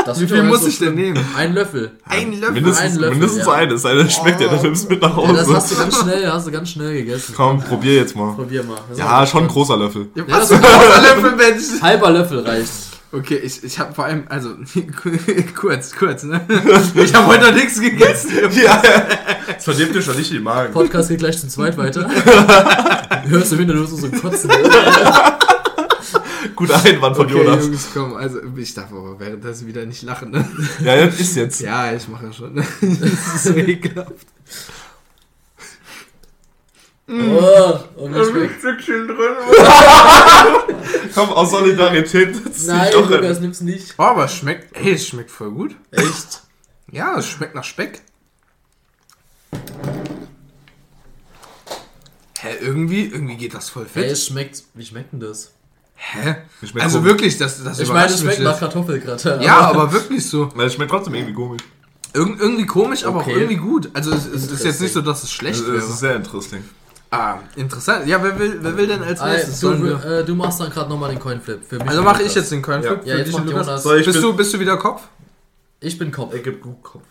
Das Wie ist viel muss so ich denn nehmen? Ein Löffel. Ein Löffel. Mindestens, Ein Löffel, mindestens ja. eines. Eine schmeckt ja, dann nimmst du mit nach Ja, das hast Hause. du ganz schnell, hast du ganz schnell gegessen. Komm, probier jetzt mal. Probier mal. Das ist Ja, schon ein großer Löffel. Ja, was das- ein (laughs) Löffel, Mensch? Halber Löffel reicht. Okay, ich, ich habe vor allem, also, (laughs) kurz, kurz, ne? Ich habe heute noch nichts gegessen. (laughs) Ja, das verdirbt dir schon nicht den Magen. Podcast geht gleich zum zweit weiter. (laughs) Hörst du wieder nur so Kotzen. Guter Einwand von Okay, Jonas. Jungs, komm, also, ich darf aber währenddessen wieder nicht lachen, ne? Ja, das ist jetzt. Ja, ich mache schon. Das ist so ekelhaft. Oh, und wie schmeckt Stückchen drin. (laughs) (laughs) Komm, aus Solidarität. Nein, doch. Lukas, nimm's nicht. Oh, aber es schmeckt, ey, es schmeckt voll gut. Echt? Ja, es schmeckt nach Speck. Hä, irgendwie, irgendwie geht das voll Ey, fit. es schmeckt. Wie schmeckt denn das? Hä? Das schmeckt Also komisch. wirklich, das, das Ich meine, es schmeckt nach. Kartoffelgratin. Ja, aber wirklich so. Weil es schmeckt trotzdem irgendwie komisch. Irg irgendwie komisch, aber Okay. auch irgendwie gut. Also es, es ist jetzt nicht so, dass es schlecht Also, wäre. das ist sehr interessant. Ah, interessant. Ja, wer will, wer will denn als nächstes? du, äh, du machst dann gerade nochmal den Coinflip. Für mich Also mache ich jetzt den Coinflip. Ja, für jetzt macht. Jonas. So, ich Bist du, bist du wieder Kopf? Ich bin Kopf. Er gibt gut Kopf.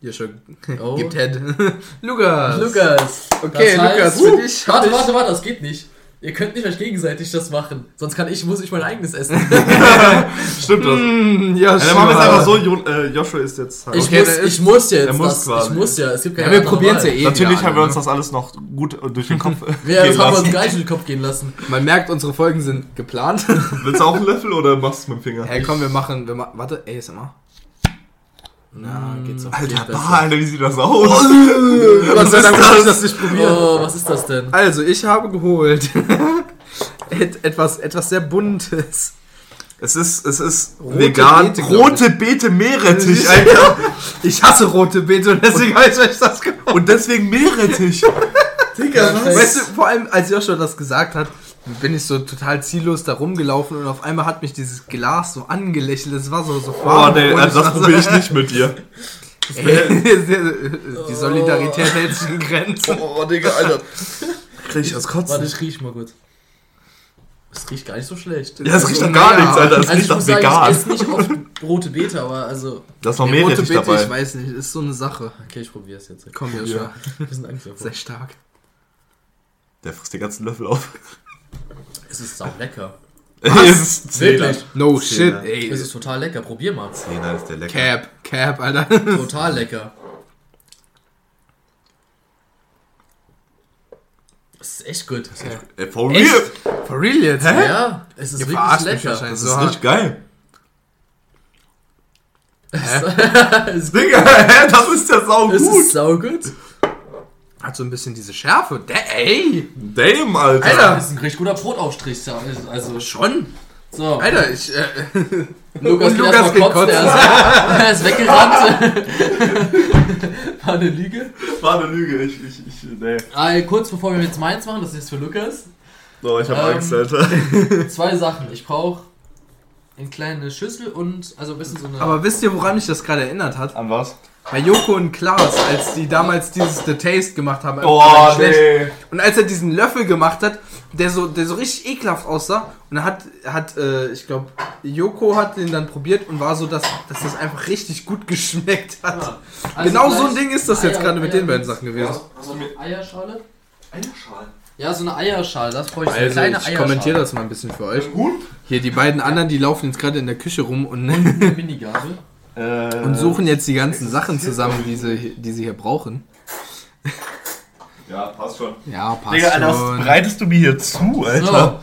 Ja, schon. Oh. Gibt Head. (laughs) Lukas. Lukas. Okay, Das heißt- Lukas, für dich. hab Warte, warte, warte, das geht nicht. Ihr könnt nicht euch gegenseitig das machen. Sonst kann ich, muss ich mein eigenes essen. (laughs) Stimmt das? Mm, ja, Ja, dann machen wir es einfach so, Jo- äh, Joshua ist jetzt halt. Ich, Okay, muss, ist- ich muss jetzt. der muss das, quasi. ich muss ja. Es gibt keine Ja, wir andere probieren es ja Wahl. eh. Natürlich haben wir uns das alles noch gut durch den Kopf Ja, (laughs) gehen das haben wir uns nicht in den Kopf gehen lassen. Man merkt, unsere Folgen sind geplant. Willst du auch einen Löffel oder machst du es mit dem Finger? hey, komm, wir machen. Wir ma warte, ASMR. Na, geht so. Alter, bah, Alter, wie sieht das aus? Was ist Dank das? muss ich das nicht probieren. Oh, was ist das denn? Also, ich habe geholt (laughs) et etwas, etwas sehr Buntes. Es ist, es ist Rote vegan. Beete, rote Beete Meerrettich, (laughs) Alter. Ich hasse rote Beete und deswegen habe ich euch das geholt. Und deswegen Meerrettich. (laughs) Digga, was? Weißt du, vor allem als Joshua das gesagt hat, bin ich so total ziellos da rumgelaufen und auf einmal hat mich dieses Glas so angelächelt. Es war so, so Oh, nee, also ich das war probiere ich nicht mit dir. (laughs) ey, Die Solidarität hält sich in Grenzen. Oh, Digga, Alter. Krieg ich das Warte, Kotzen? ich riech mal kurz. Es riecht gar nicht so schlecht. Ja, es riecht doch Naja, gar nichts, Alter. Es also riecht doch vegan. ich esse nicht oft rote Beete, aber also... Da ist noch Nee, rote Beete, ich weiß nicht, ist so eine Sache. Okay, ich probiere es jetzt. Komm, Joshua, Ein bisschen Angst davor. sehr stark. Der frisst den ganzen Löffel auf. Es ist sau lecker. (laughs) Es ist. Wirklich? No Zehner. shit, ey. Es ist total lecker. Probier mal. Zehner ist der lecker. Cap, Cap, Alter. Total lecker. Es ist echt gut. Äh, for Echt? real? For real jetzt? Ja, es ist Ihr wirklich verarscht mich lecker. wahrscheinlich. Das So ist richtig geil. (laughs) es, (laughs) Digga, hä? Das ist ja sau es gut. ist saugut. Hat so ein bisschen diese Schärfe. Der, ey! Damn, Alter. Alter. Das ist ein richtig guter Brotaufstrich. ja. Also, Schon? so. Alter, ich. Äh, (laughs) Lukas, Und Lukas erst mal geht kotzen. Er ist, (laughs) er ist weggerannt. (laughs) War eine Lüge. War eine Lüge. Ich, ich, ich, nee. Ah, kurz bevor wir jetzt meins machen, das ist jetzt für Lukas. So, ich hab Ähm, Angst, Alter. Zwei Sachen. Ich brauche eine kleine Schüssel und also ein bisschen so eine. aber wisst ihr, woran mich das gerade erinnert hat? An was? Bei Joko und Klaas, als die damals dieses The Taste gemacht haben. Oh, einfach schlecht. nee. Und als er diesen Löffel gemacht hat, der so, der so richtig ekelhaft aussah, und dann hat, hat äh, ich glaube, Joko hat den dann probiert und war so, dass, dass das einfach richtig gut (laughs) geschmeckt hat. Ja. Also genau so ein Ding ist das jetzt Eier- gerade mit den Eier- beiden Sachen gewesen. So eine Eierschale? Eierschalen. Ja, so eine Eierschale, das brauche ich. so eine Also, kleine ich Eierschale. kommentiere das mal ein bisschen für euch. Gut? Hier, die beiden anderen, die laufen jetzt gerade in der Küche rum und, Eine Minigabel. Äh, und suchen jetzt die ganzen Sachen zusammen, die sie, die sie hier brauchen. Ja, passt schon. Ja, passt Digga, Alter, was schon. bereitest du mir hier zu, Alter?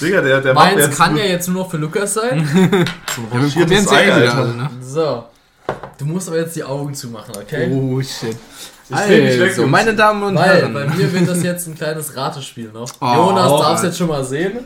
Digga, der, der macht Meins jetzt kann ja jetzt nur noch für Lukas sein. (laughs) Ja, wir probieren es ja Ei, eh wieder Alter. alle, ne? So. Du musst aber jetzt die Augen zumachen, okay? Oh, shit. Ich dreh mich weg, Also, Jungs. meine Damen und Weil Herren. bei mir wird das jetzt ein kleines Ratespiel noch. (laughs) Oh, Jonas darf es Alter. jetzt schon mal sehen.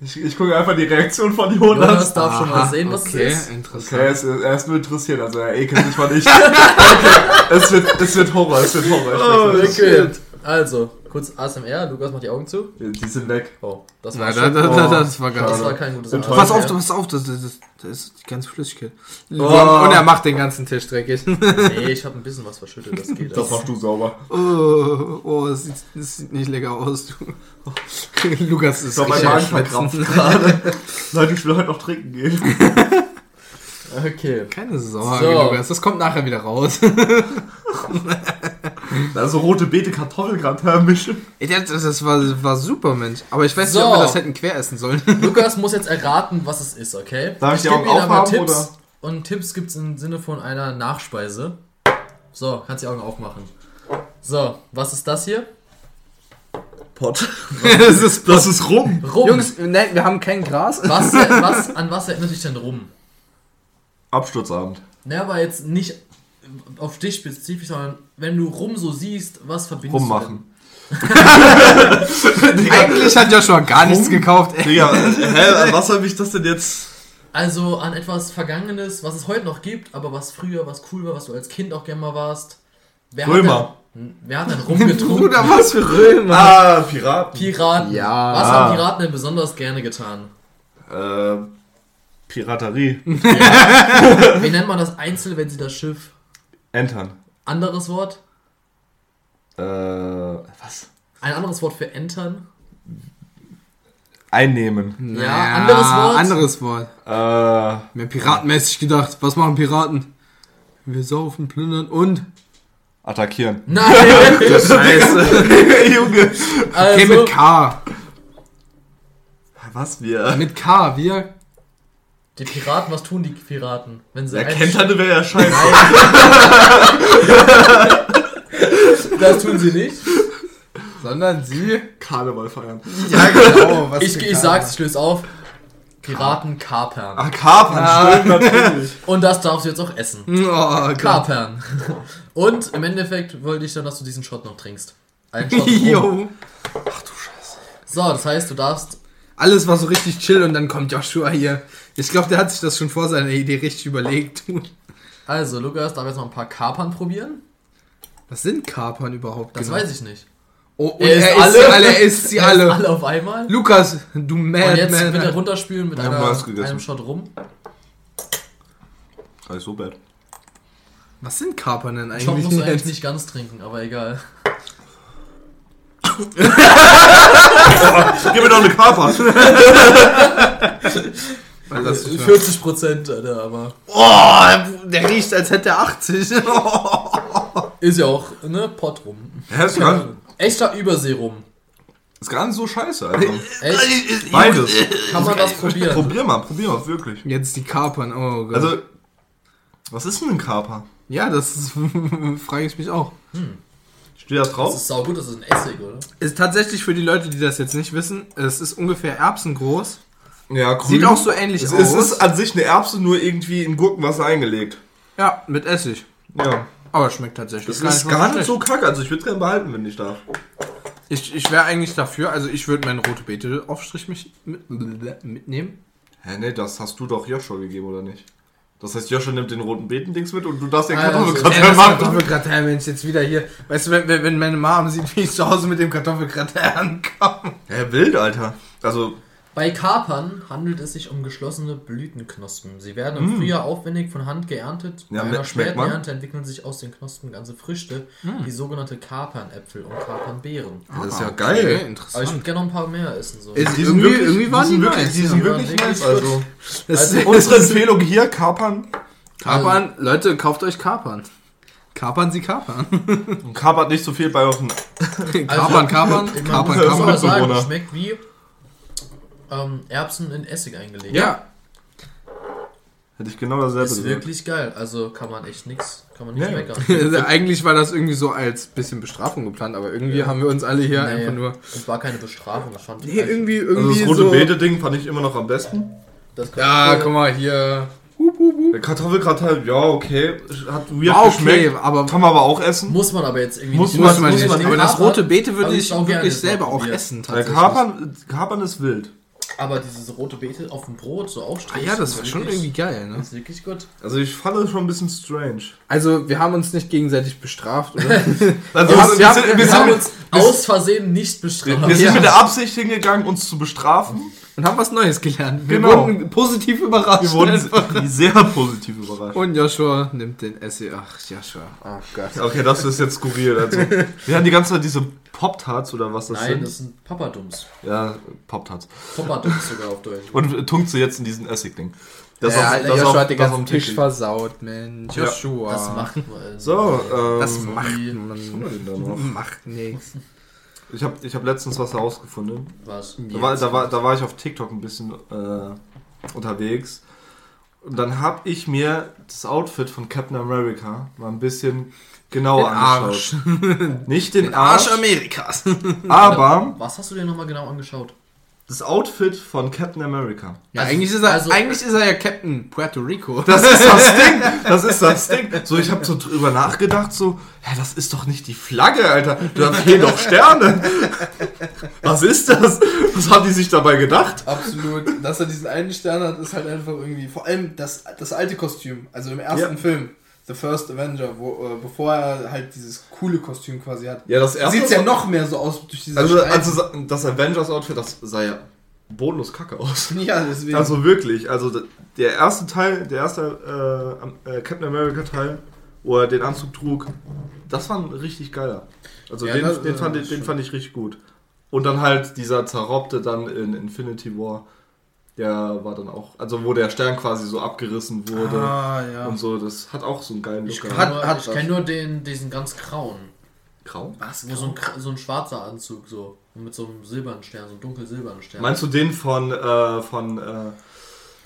Ich, ich gucke einfach die Reaktion von Jonas Jonas. darf schon mal Aha, sehen, was okay, es ist. interessant. Okay, er ist, er ist nur interessiert, also er ekelt sich mal nicht. (laughs) okay, es wird, es wird Horror, es wird Horror. Ich Oh. Okay. Also, Kurz ASMR, Lukas macht die Augen zu. Die sind weg. Oh, das war Na, da, da, da, das war das ganz. war kein gutes Enttäuscht. Pass auf, ASMR. pass auf, das, das, das, das ist die ganze Flüssigkeit. Oh. Und er macht den ganzen Tisch dreckig. Nee, ich habe ein bisschen was verschüttet, das geht. Das machst du sauber. Oh, oh das, sieht, das sieht nicht lecker aus. Du. (laughs) Lukas ist Ich glaube, mein Magen verkrampft gerade. Leute, ich will heute noch trinken gehen. Okay. Keine Sorge, So. Lukas, das kommt nachher wieder raus. (laughs) Also rote Beete, Kartoffelgratin mischen. Das, das war, war super, Mensch. Aber ich weiß So. nicht, ob wir das hätten quer essen sollen. (laughs) Lukas muss jetzt erraten, was es ist, okay? Darf ich Augen ihm aber aufhaben, Tipps. oder? Und Tipps gibt es im Sinne von einer Nachspeise. So, kannst die Augen aufmachen. So, was ist das hier? Pot. (laughs) das ist Das ist rum. Rum. Jungs, nein, wir haben kein Gras. was, (laughs) was, an was erinnert dich denn rum? Absturzabend. Ne, aber jetzt nicht auf dich spezifisch, sondern wenn du rum so siehst, was verbindest Rummachen. (laughs) Eigentlich hat Joshua gar nichts Rum? gekauft. Ey. Digga, hä, an was habe ich das denn jetzt? du? Also an etwas Vergangenes, was es heute noch gibt, aber was früher, was cool war, was du als Kind auch gerne mal warst. Wer Römer. Denn, wer hat denn rumgetrunken? Bruder, was für Römer. Ah, Piraten. Piraten. Ja. Was haben Piraten denn besonders gerne getan? Äh, Piraterie. Wie nennt man das Einzel, wenn sie das Schiff? Entern. Anderes Wort? Äh, was? Ein anderes Wort für entern? Einnehmen. Ja, anderes Wort? Anderes Wort. Äh, Mehr piratenmäßig gedacht. Was machen Piraten? Wir saufen, plündern und. attackieren. Nein! (laughs) Scheiße. (laughs) Junge. also, Okay, mit K. Was wir? Mit K, wir. Die Piraten, was tun die Piraten? Wenn sie kennt eine wäre ja scheiße. (laughs) Das tun sie nicht. Sondern sie. Karneval feiern. Ja, genau. Was Ich, ich sag's, ich löse auf. Piraten kapern. Ach, Kapern, Ah. stimmt (laughs) natürlich. Und das darfst du jetzt auch essen. Oh. Kapern. Und im Endeffekt wollte ich dann, dass du diesen Shot noch trinkst. Einen Shot. (laughs) Jo. So, das heißt, du darfst. Alles war so richtig chill und dann kommt Joshua hier. Ich glaube, der hat sich das schon vor seiner Idee richtig überlegt. Also, Lukas darf jetzt noch ein paar Kapern probieren. Was sind Kapern überhaupt? Das weiß ich nicht. Oh, und Er er, isst sie alle. alle. Er isst sie Er alle. alle auf einmal. Lukas, du Und jetzt Madman. bitte runterspülen mit einer, einem Shot rum. Nicht so bad. Was sind Kapern denn Shot eigentlich? musst du eigentlich jetzt? nicht ganz trinken, aber egal. (laughs) Gib mir doch eine Kapern. (laughs) Was ist das für- 40 Prozent, Alter, aber. Oh, der riecht, als hätte er 80. (laughs) Ist ja auch, ne? Pott rum. Ja, ist, gar, Echter Übersee rum. ist gar nicht so scheiße. Also. Echt? Beides. Kann man das probieren? Probier mal, probier mal, wirklich. Jetzt die Kapern, oh Gott. Also, was ist denn ein Kaper? ja, das ist- (laughs) frage ich mich auch. Steht das Das drauf? ist saugut, das ist ein Essig, oder? Ist tatsächlich für die Leute, die das jetzt nicht wissen, es ist ungefähr erbsengroß. Ja, grün. Sieht auch so ähnlich es, aus. es ist an sich eine Erbse, nur irgendwie in Gurkenwasser eingelegt. ja, mit Essig. Ja. Aber schmeckt tatsächlich. Das gar ist gar nicht so kacke. Also ich würde es gerne behalten, wenn ich darf. Ich, ich wäre eigentlich dafür, also ich würde meinen rote Beete Aufstrich mich mit, mitnehmen. Hä, nee, das hast du doch Joshua gegeben, oder nicht? Das heißt, Joshua nimmt den roten Beetendings mit und du darfst den Ah, Kartoffelgratin also, machen. Kartoffelgratin, wenn ich jetzt wieder hier. Weißt du, wenn, wenn wenn meine Mom sieht, wie ich zu Hause mit dem Kartoffelgratin (laughs) ankomme. Hä, wild, Alter. Also, Bei Kapern handelt es sich um geschlossene Blütenknospen. Sie werden im Frühjahr aufwendig von Hand geerntet. Ja, Bei mit- einer späten? Ernte entwickeln sich aus den Knospen ganze Früchte, die sogenannte Kapernäpfel und Kapernbeeren. das ist ja okay, geil. Aber ich Interessant. würde gerne noch ein paar mehr essen. So. Ist- Die sind Irgendwie- wirklich, irgendwie waren die wirklich, nice, die ja. sind Ja, wirklich nice. Also, (laughs) Das Also ist unsere Empfehlung hier, Kapern. Kapern, Leute, kauft euch Kapern. Kapern Sie Kapern. Und kapert nicht so viel bei euren. (laughs) Kapern, Kapern, Kapern, muss Kapern. aber Kapern. sagen, Mitbewohner. es schmeckt wie ähm, Erbsen in Essig eingelegt. Ja, Hätte ich genau dasselbe Ist gesagt. wirklich geil. Also kann man echt nix, kann man nicht Ja. meckern. (laughs) eigentlich war das irgendwie so als bisschen Bestrafung geplant, aber irgendwie haben wir uns alle hier Nee, einfach nur. Es war keine Bestrafung, das fand ich Nee, irgendwie, Also irgendwie das rote so. Beete-Ding fand ich immer noch am besten. Das kann Ja, ich- guck mal hier. Der Kartoffelgratin, ja, okay. Hat weird War okay, geschmeckt. aber Kann man aber auch essen. Muss man aber jetzt irgendwie Muss nicht. man- muss man muss nicht. man aber das kapern, rote Beete würde ich auch gerne wirklich selber auch essen. Weil Tatsächlich. Kapern, Kapern ist wild. Aber dieses rote Beete auf dem Brot so Ah, aufstreichen. ja, das war schon irgendwie geil, ne? Das ist wirklich gut. Also ich fand das schon ein bisschen strange. Also, wir haben uns nicht gegenseitig bestraft, oder? (laughs) Also Wir wir, haben- sind- wir haben- sind, wir, wir haben uns aus Versehen nicht bestraft. wir sind Ja. mit der Absicht hingegangen, uns zu bestrafen. Und haben was Neues gelernt. Wir Genau. wurden positiv überrascht. Wir wurden sehr positiv überrascht. Und Joshua nimmt den Essay. Ach, Joshua. Oh Gott. Okay, das ist jetzt skurril. Also, wir haben die ganze Zeit diese Pop-Tarts oder was das Nein, sind. das sind Papadums. ja, Pop-Tarts. Papadums sogar auf Deutsch. (laughs) Und tunkt sie jetzt in diesen Essig-Ding. Das ja, auf- das Joshua auf- hat den das ganzen Tisch versaut, Mensch. Ja. Joshua. Das macht man. So, ähm, Das macht man. Macht nichts. Ich habe ich hab letztens was herausgefunden. Was? Da war, da, war, da war ich auf TikTok ein bisschen äh, unterwegs. Und dann habe ich mir das Outfit von Captain America mal ein bisschen genauer Den angeschaut. Arsch. (laughs) Nicht den, Den Arsch Arsch, Amerikas. (laughs) aber Was hast du dir nochmal genau angeschaut? das Outfit von Captain America. Ja, Also- eigentlich, ist er, also- eigentlich ist er ja Captain Puerto Rico. (laughs) Das ist das Ding. Das ist das Ding. So, ich habe so drüber nachgedacht, so, hä, das ist doch nicht die Flagge, Alter. Da fehlen doch Sterne. Was ist das? Was haben die sich dabei gedacht? Absolut. Dass er diesen einen Stern hat, ist halt einfach irgendwie. Vor allem das, das alte Kostüm. Also im ersten Ja. Film, The First Avenger, wo, äh, bevor er halt dieses coole Kostüm quasi hat. Ja, das erste. Sieht ja noch mehr so aus durch diese Also, Streifen. also das Avengers-Outfit, das sah ja bodenlos kacke aus. (laughs) Ja, deswegen. Also wirklich, also der erste Teil, der erste äh, äh, Captain America Teil, wo er den Anzug trug, das war ein richtig geiler. Also Ja, den, das- den, fand den fand ich richtig gut. Und dann halt dieser Zerrobte dann in Infinity War, der war dann auch, also wo der Stern quasi so abgerissen wurde ah, ja. und so, das hat auch so einen geilen Ich Look. kenne Hat- ich was. kenn nur den, diesen ganz grauen. Grau? Was? Wo so ein, so ein schwarzer Anzug so. Und mit so einem silbernen Stern, so einem dunkel silbernen Stern. Meinst du den von, äh, von, äh,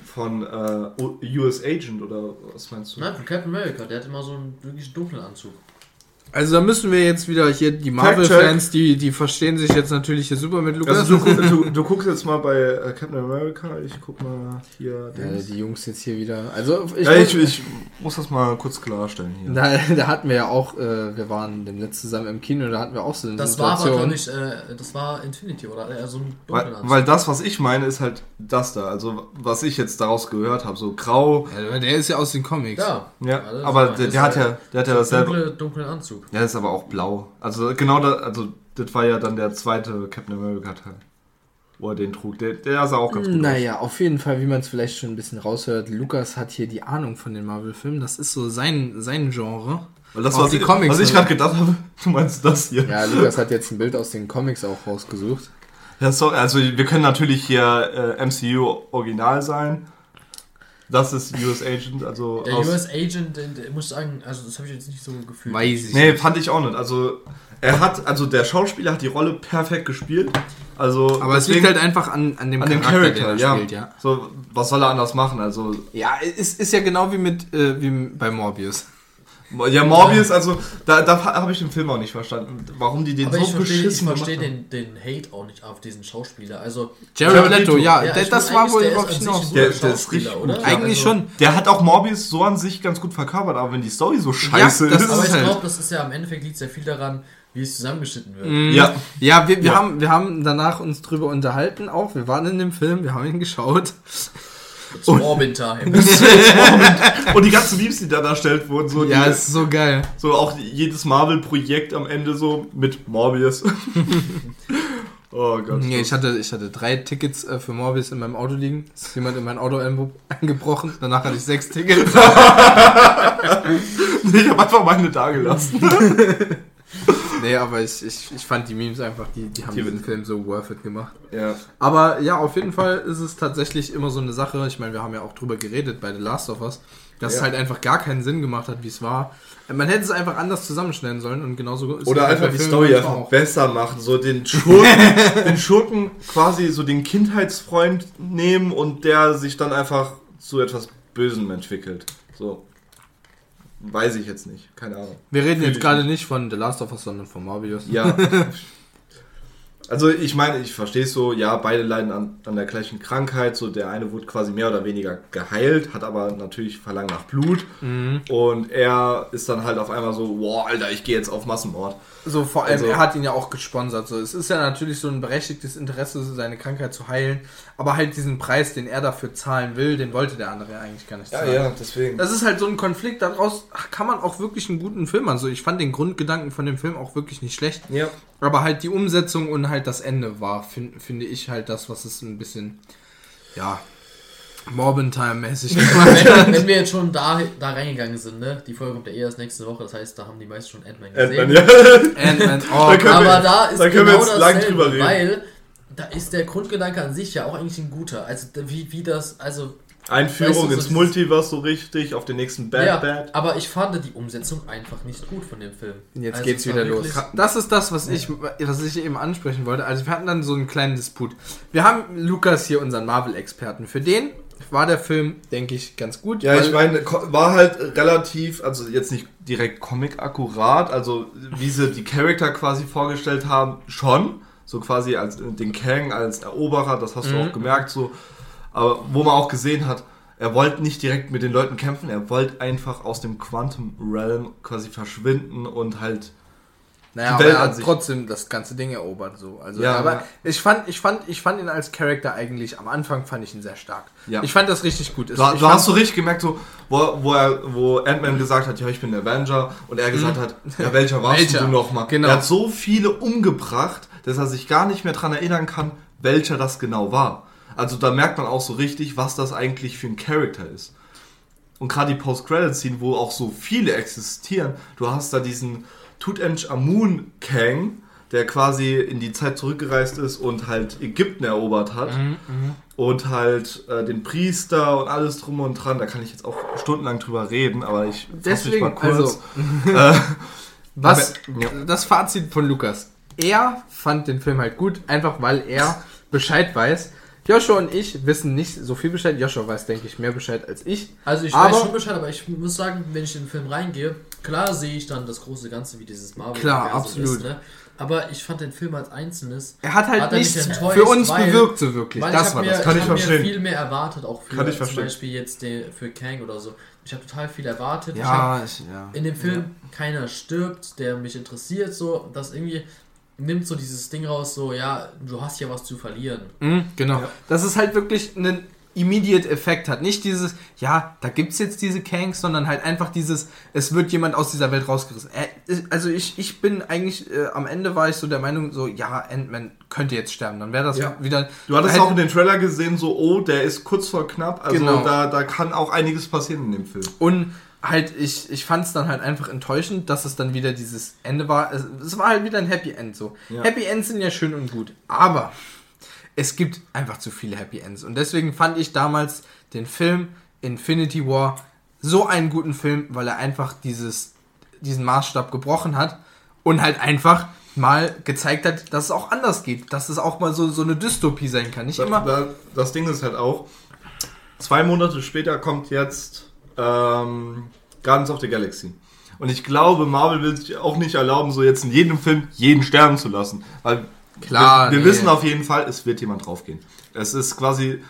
von äh, US Agent oder was meinst du? Nein, von Captain America, der hat immer so einen wirklich dunklen Anzug. Also da müssen wir jetzt wieder hier, die Marvel-Fans, die, die verstehen sich jetzt natürlich hier super mit Lukas. Also du, du, (laughs) du guckst jetzt mal bei äh, Captain America, ich guck mal hier. ja, die Jungs jetzt hier wieder. Also ich, ja, ich, muss- ich muss das mal kurz klarstellen hier. da, (laughs) da hatten wir ja auch, äh, wir waren demnächst zusammen im Kino, da hatten wir auch so eine Das war aber, Situation. ich, äh, das war Infinity, oder? Äh, so ein Weil, dunklen Anzug. weil das, was ich meine, ist halt das da. Also was ich jetzt daraus gehört habe, so grau. ja, der ist ja aus den Comics. ja. Ja, aber der, der hat ja, der hat ja so dasselbe. dunkle, dunklen Anzug. Der ist aber auch blau. Also genau da, also das war ja dann der zweite Captain America Teil, wo er den trug. Der, der sah auch ganz gut aus. Naja, auf jeden Fall, wie man es vielleicht schon ein bisschen raushört, Lukas hat hier die Ahnung von den Marvel-Filmen. Das ist so sein, sein Genre. Weil das, Auch was, die ich, Comics, was ich ne? gerade gedacht habe, (laughs) du meinst das hier. Ja, Lukas hat jetzt ein Bild aus den Comics auch rausgesucht. Ja, sorry, also wir können natürlich hier äh, MCU Original sein. Das ist US Agent, also Der aus, US Agent, der, muss ich sagen, also das habe ich jetzt nicht so gefühlt. Weiß ich Nee, nicht. fand ich auch nicht. Also er hat, also der Schauspieler hat die Rolle perfekt gespielt. Also Aber es liegt halt einfach an, an dem an dem Charakter, Charakter, den er ja. spielt, ja. So, was soll er anders machen? Also Ja, es ist ja genau wie mit äh, wie bei Morbius. Ja, Morbius, also da, da habe ich den Film auch nicht verstanden, warum die den aber so ich verstehe ich beschissen versteh gemacht haben. den, den Hate auch nicht auf diesen Schauspieler. Also, Jared, Jared Leto, ja, Ja, der, das war wohl überhaupt ist ein Der- guter der ist Schauspieler, richtig oder? Eigentlich also, schon. Der hat auch Morbius so an sich ganz gut verkörpert, aber wenn die Story so scheiße das ist, Aber ich halt- glaube, das ist ja am Endeffekt liegt sehr viel daran, wie es zusammengeschnitten wird. Mhm. Ja. Ja, wir, wir, Ja. Haben, wir haben danach uns drüber unterhalten auch. Wir waren in dem Film, wir haben ihn geschaut. Zum Morbin Time. (laughs) und die ganzen Memes, die da dargestellt wurden, so, Ja, die, ist so geil. so auch jedes Marvel-Projekt am Ende so mit Morbius. (laughs) oh Gott. Nee, ich hatte, ich hatte drei Tickets äh, für Morbius in meinem Auto liegen. Es ist jemand in mein Auto eingebrochen. Danach hatte ich sechs Tickets. (laughs) ich habe einfach meine da gelassen. Nee, aber ich, ich, ich fand die Memes einfach, die, die haben Die- diesen Film so worth it gemacht. ja. Aber ja, auf jeden Fall ist es tatsächlich immer so eine Sache. Ich meine, wir haben ja auch drüber geredet bei The Last of Us, dass Ja. es halt einfach gar keinen Sinn gemacht hat, wie es war. Man hätte es einfach anders zusammenschneiden sollen und genauso ist Oder es einfach die Filmen Story einfach besser machen. So den Schurken, (laughs) den Schurken quasi so den Kindheitsfreund nehmen und der sich dann einfach zu etwas Bösem entwickelt. So. Weiß ich jetzt nicht. Keine Ahnung. Wir reden Fühl jetzt gerade nicht. nicht von The Last of Us, sondern von Morbius. Ja. (laughs) Also ich meine, ich verstehe es so, ja, beide leiden an, an der gleichen Krankheit. So der eine wurde quasi mehr oder weniger geheilt, hat aber natürlich Verlangen nach Blut. Mhm. Und er ist dann halt auf einmal so, boah, Alter, ich gehe jetzt auf Massenmord. So, vor allem, Also- er hat ihn ja auch gesponsert. So, es ist ja natürlich so ein berechtigtes Interesse, seine Krankheit zu heilen. Aber halt diesen Preis, den er dafür zahlen will, den wollte der andere ja eigentlich gar nicht zahlen. deswegen. Das ist halt so ein Konflikt, daraus kann man auch wirklich einen guten Film machen. So, ich fand den Grundgedanken von dem Film auch wirklich nicht schlecht. Ja. Aber halt die Umsetzung und halt das Ende war, fin finde ich halt das, was es ein bisschen, ja, Morbin-Time-mäßig gemacht hat. Wenn, wenn wir jetzt schon da, da reingegangen sind, ne? Die Folge kommt ja eh erst nächste Woche, das heißt, da haben die meisten schon Ant-Man gesehen. Ant-Man, ja. Ant-Man, (laughs) oh, Da können Aber wir- da ist da können wir genau jetzt lang drüber reden. weil da ist der Grundgedanke an sich ja auch eigentlich ein guter. Also wie, wie das, also Einführung Weißt du, ins Multiverse so richtig, auf den nächsten Bad ja, Bad. aber ich fand die Umsetzung einfach nicht gut von dem Film. Jetzt Also geht's wieder los. Das ist das, was ich, was ich eben ansprechen wollte. Also wir hatten dann so einen kleinen Disput. Wir haben Lukas hier, unseren Marvel-Experten. Für den war der Film, denke ich, ganz gut. Ja, ich meine, war halt relativ, also jetzt nicht direkt Comic-akkurat, also wie sie die Charakter quasi vorgestellt haben, schon. So quasi als den Kang als Eroberer, das hast du Mhm. auch gemerkt, so. Aber wo man auch gesehen hat, er wollte nicht direkt mit den Leuten kämpfen, er wollte einfach aus dem Quantum Realm quasi verschwinden und halt. Naja, aber er hat trotzdem das ganze Ding erobert, so. Also, Ja, aber ja. ich fand, ich fand, ich fand ihn als Charakter eigentlich, am Anfang fand ich ihn sehr stark. Ja. Ich fand das richtig gut. Du, du fand- hast so richtig gemerkt, so, wo, wo, er, wo Ant-Man gesagt hat, ja, ich bin der Avenger, und er gesagt hat, ja, welcher warst Welcher? du nochmal? Genau. Er hat so viele umgebracht, dass er sich gar nicht mehr dran erinnern kann, welcher das genau war. Also da merkt man auch so richtig, was das eigentlich für ein Charakter ist. Und gerade die Post-Credit-Scene, wo auch so viele existieren, du hast da diesen Tutanchamun Kang, der quasi in die Zeit zurückgereist ist und halt Ägypten erobert hat. Mhm, Und halt äh, den Priester und alles drum und dran. Da kann ich jetzt auch stundenlang drüber reden, aber ich fass mich Deswegen, also, (laughs) äh, was, ja. das Fazit von Lukas. Er fand den Film halt gut, einfach weil er Bescheid weiß. Joshua und ich wissen nicht so viel Bescheid. Joshua weiß, denke ich, mehr Bescheid als ich. Also ich Aber- weiß schon Bescheid, aber ich muss sagen, wenn ich in den Film reingehe, klar sehe ich dann das große Ganze, wie dieses Marvel Klar, absolut. ist. Ne? Aber ich fand den Film als Einzelnes Er hat halt Hat er nichts für uns weil- bewirkt, so wirklich. Ich Das war mir, das. Kann ich ich verstehen. viel mehr erwartet, auch für Kann ich zum verstehen. Beispiel jetzt den, für Kang oder so. Ich habe total viel erwartet. Ich hab, Ja, ich, ja. in dem Film keiner stirbt, der mich interessiert, so das irgendwie nimmt so dieses Ding raus, so ja, du hast ja was zu verlieren. Mhm, genau. Ja. Dass es halt wirklich einen immediate Effekt hat. Nicht dieses, ja, da gibt's jetzt diese Kanks, sondern halt einfach dieses, es wird jemand aus dieser Welt rausgerissen. Äh, also ich, ich bin eigentlich, äh, am Ende war ich so der Meinung, so, ja, Ant-Man könnte jetzt sterben. Dann wäre das Ja. wieder. du hattest hätte- auch in den Trailer gesehen, so, oh, der ist kurz vor knapp. Also Genau. da, da kann auch einiges passieren in dem Film. Und halt, ich, ich fand es dann halt einfach enttäuschend, dass es dann wieder dieses Ende war. Es, es war halt wieder ein Happy End so. Ja. Happy Ends sind ja schön und gut. Aber es gibt einfach zu viele Happy Ends. Und deswegen fand ich damals den Film Infinity War so einen guten Film, weil er einfach dieses, diesen Maßstab gebrochen hat und halt einfach mal gezeigt hat, dass es auch anders geht. Dass es auch mal so, so eine Dystopie sein kann. Nicht Da, immer. da, das Ding ist halt auch, zwei Monate später kommt jetzt ähm, Guardians of the Galaxy. Und ich glaube, Marvel will sich auch nicht erlauben, so jetzt in jedem Film jeden sterben zu lassen. Weil Klar, wir, wir nee. wissen auf jeden Fall, es wird jemand draufgehen. Es ist quasi,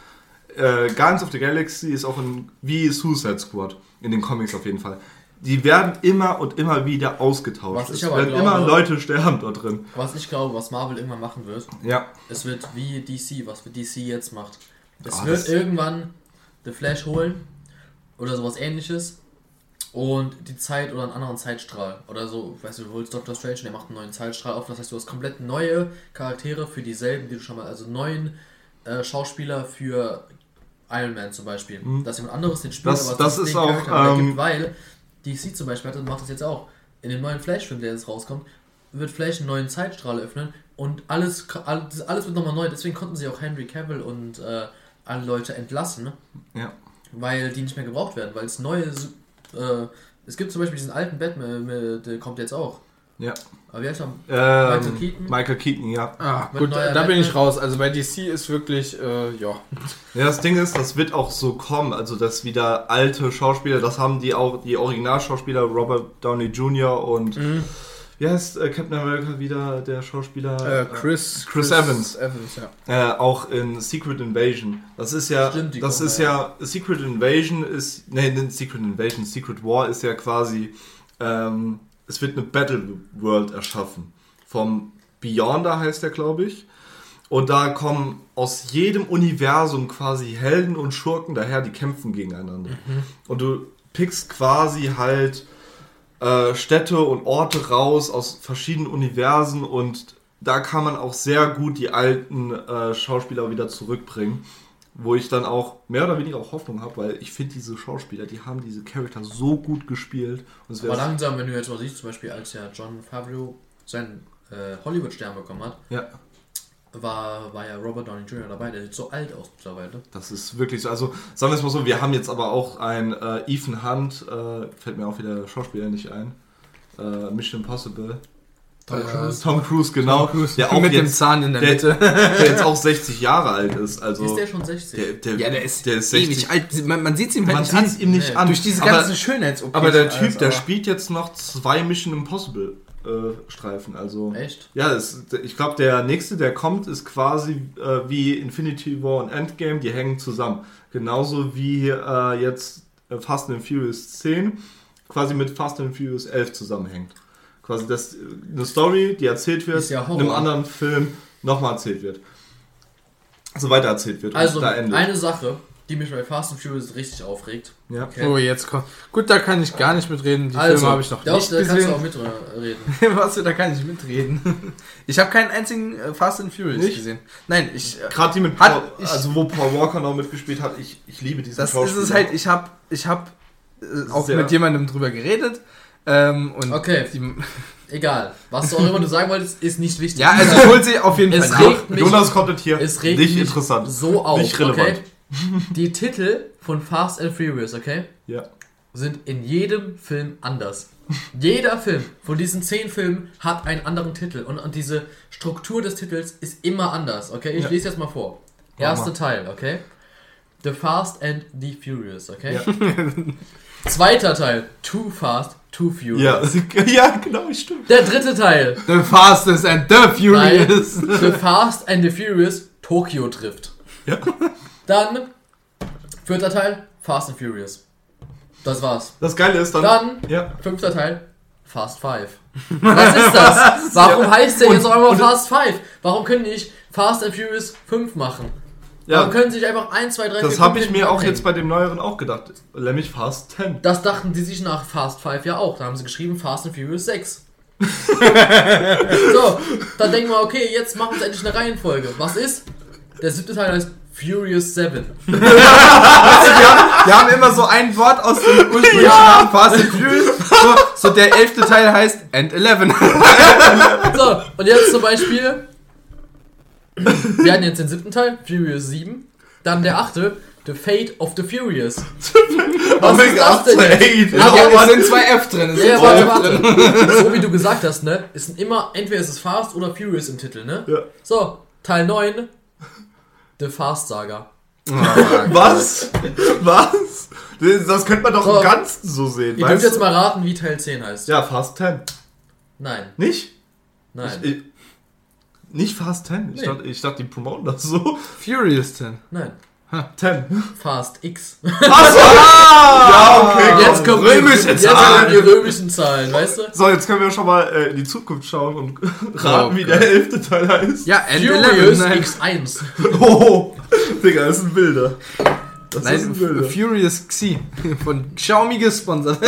äh, Guardians of the Galaxy ist auch ein, wie Suicide Squad in den Comics auf jeden Fall. Die werden immer und immer wieder ausgetauscht. Was ich es aber werden glaube- immer Leute sterben dort drin. Was ich glaube, was Marvel irgendwann machen wird, Ja. es wird wie DC, was DC jetzt macht. Es Ah, wird irgendwann The Flash holen oder sowas ähnliches und die Zeit oder einen anderen Zeitstrahl oder so, weißt du, du holst Doctor Strange und der macht einen neuen Zeitstrahl auf, das heißt, du hast komplett neue Charaktere für dieselben, die du schon mal, also neuen äh, Schauspieler für Iron Man zum Beispiel. Dass jemand anderes den spielt, Mhm. Das- aber das es ist den auch, ähm, gibt, weil DC zum Beispiel hat, macht das jetzt auch. In dem neuen Flash-Film, der jetzt rauskommt, wird Flash einen neuen Zeitstrahl öffnen und alles, alles, alles wird nochmal neu. Deswegen konnten sie auch Henry Cavill und äh, alle Leute entlassen? Ja. Weil die nicht mehr gebraucht werden, weil es neue. Äh, es gibt zum Beispiel diesen alten Batman, äh, der kommt jetzt auch. Ja. Aber wie heißt er? Ähm, Michael Keaton? Michael Keaton, ja. Ah, Mit gut, da bin ich Batman. raus. Also bei DC ist wirklich, äh, ja. (laughs) Ja, das Ding ist, das wird auch so kommen. Also, dass wieder alte Schauspieler, das haben die auch, die Originalschauspieler Robert Downey Jr. und Mhm. Wie heißt äh, Captain America wieder der Schauspieler? Äh, Chris, Chris Evans. Evans ja. Äh, auch in Secret Invasion. Das ist ja, Stimmt, das ist ja, Secret Invasion ist, nee, nicht Secret Invasion, Secret War ist ja quasi, ähm, es wird eine Battle World erschaffen. Vom Beyonder heißt der, glaube ich. Und da kommen aus jedem Universum quasi Helden und Schurken daher, die kämpfen gegeneinander. Und du pickst quasi halt äh, Städte und Orte raus aus verschiedenen Universen und da kann man auch sehr gut die alten äh, Schauspieler wieder zurückbringen. Wo ich dann auch mehr oder weniger auch Hoffnung habe, weil ich finde, diese Schauspieler, die haben diese Charakter so gut gespielt. Und es Aber langsam, wenn du jetzt mal siehst, zum Beispiel als ja John Favreau seinen äh, Hollywood-Stern bekommen hat, ja, war, war ja Robert Downey Jr. dabei, der sieht so alt aus mittlerweile. das ist wirklich so. Also sagen wir es mal so, wir haben jetzt aber auch ein äh, Ethan Hunt, äh, fällt mir auch wieder der Schauspieler nicht ein. Äh, Mission Impossible. Tom Äh, Cruise. Tom Cruise, genau. Der (laughs) auch mit dem jetzt, Zahn in der, der, Mitte. der jetzt auch 60 Jahre alt ist. Also ist der schon 60? der, der, Ja, der ist, der ist ewig 60. alt. Man, man sieht es ihm halt Man nicht sieht an. es ihm nicht Nee. an. Durch diese aber, ganzen schönheits aber der Typ, der spielt jetzt noch zwei Mission Impossible äh, Streifen. Also Echt? ja, es, ich glaube, der nächste, der kommt, ist quasi äh, wie Infinity War und Endgame. Die hängen zusammen. Genauso wie äh, jetzt äh, Fast and Furious 10 quasi mit Fast and Furious 11 zusammenhängt. Quasi das, eine Story, die erzählt wird, ja in einem anderen Film nochmal erzählt wird. So weiter erzählt wird. und Also, da endet. eine Sache, die mich bei Fast and Furious richtig aufregt. ja. Okay. Oh, jetzt kommt. Gut, da kann ich gar nicht mitreden. Die also, Filme habe ich noch da, nicht da kannst du auch gesehen. mitreden. (laughs) Was, da kann ich mitreden. (laughs) Ich habe keinen einzigen äh, Fast and Furious Nicht? gesehen. Nein, ich. Äh, Gerade die mit Hat- Paul, ich- also wo Paul Walker noch mitgespielt hat, ich, ich liebe diesen das ist es halt. Ich habe, ich habe äh, auch Sehr- mit jemandem drüber geredet. Ähm, und Okay. Die, (laughs) Egal. Was auch immer du sagen wolltest, ist nicht wichtig. ja, also ich hol sie auf jeden Es Fall nach. regt mich, Jonas Content hier es regt nicht mich interessant. so auf. Nicht relevant. Okay? (laughs) Die Titel von Fast and Furious, okay, Ja. sind in jedem Film anders. Jeder Film von diesen zehn Filmen hat einen anderen Titel und, und diese Struktur des Titels ist immer anders, okay? Ich Ja. lese jetzt mal vor. Erster. Teil, okay? The Fast and the Furious, okay? Ja. (laughs) Zweiter Teil, Too Fast, Too Furious. Ja. (laughs) ja, genau, stimmt. Der dritte Teil, The Fastest and the Furious. The Fast and the Furious, Tokyo Drift. Ja. Dann, vierter Teil, Fast and Furious. Das war's. Das Geile ist dann. Dann, ja. fünfter Teil, Fast Five. Was ist das? (laughs) Warum heißt der jetzt auch einmal Fast Five? Warum können nicht Fast and Furious 5 machen? Warum ja. können sie nicht einfach 1, 2, 3, 4, Das 5 habe ich mir auch jetzt bei dem neueren auch gedacht. Nämlich Fast 10. Das dachten die sich nach Fast Five ja auch. Da haben sie geschrieben Fast and Furious 6. (laughs) so, dann denken wir, okay, jetzt machen sie endlich eine Reihenfolge. Was ist? Der siebte Teil heißt Furious 7. (laughs) Wir haben immer so ein Wort aus dem ursprünglichen Namen Fast and Furious. So, so der elfte Teil heißt End 11. (laughs) So, und jetzt zum Beispiel. Wir hatten jetzt den siebten Teil, Furious 7. Dann der achte, The Fate of the Furious. Was ist das denn jetzt? Ja, Aber- es sind zwei F drin. Ja, ja, warte, warte. So wie du gesagt hast, ne? Ist immer, entweder ist es Fast oder Furious im Titel, ne? Ja. So, Teil 9, The Fast Saga. (laughs) Was? Was? Das, könnte man doch So. im Ganzen so sehen. Ihr dürft jetzt mal raten, wie Teil 10 heißt. Ja, Fast 10. Nein, Nicht? nein, Ich, ich, nicht Fast 10. Ich, Nee. dachte, ich dachte, die promoten das so. Furious 10. nein. 10. Fast X. Achso! (laughs) ja, okay. Jetzt kommen römische die, jetzt Zahlen. die römischen Zahlen, weißt du? So, jetzt können wir schon mal äh, in die Zukunft schauen und (laughs) raten, Oh wie der elfte Teil heißt. Ja, Furious 11. Nein, X1. Oh, Digga, das sind Bilder. Das Nein sind Bilder. Furious Xi. (laughs) Von Xiaomi gesponsert.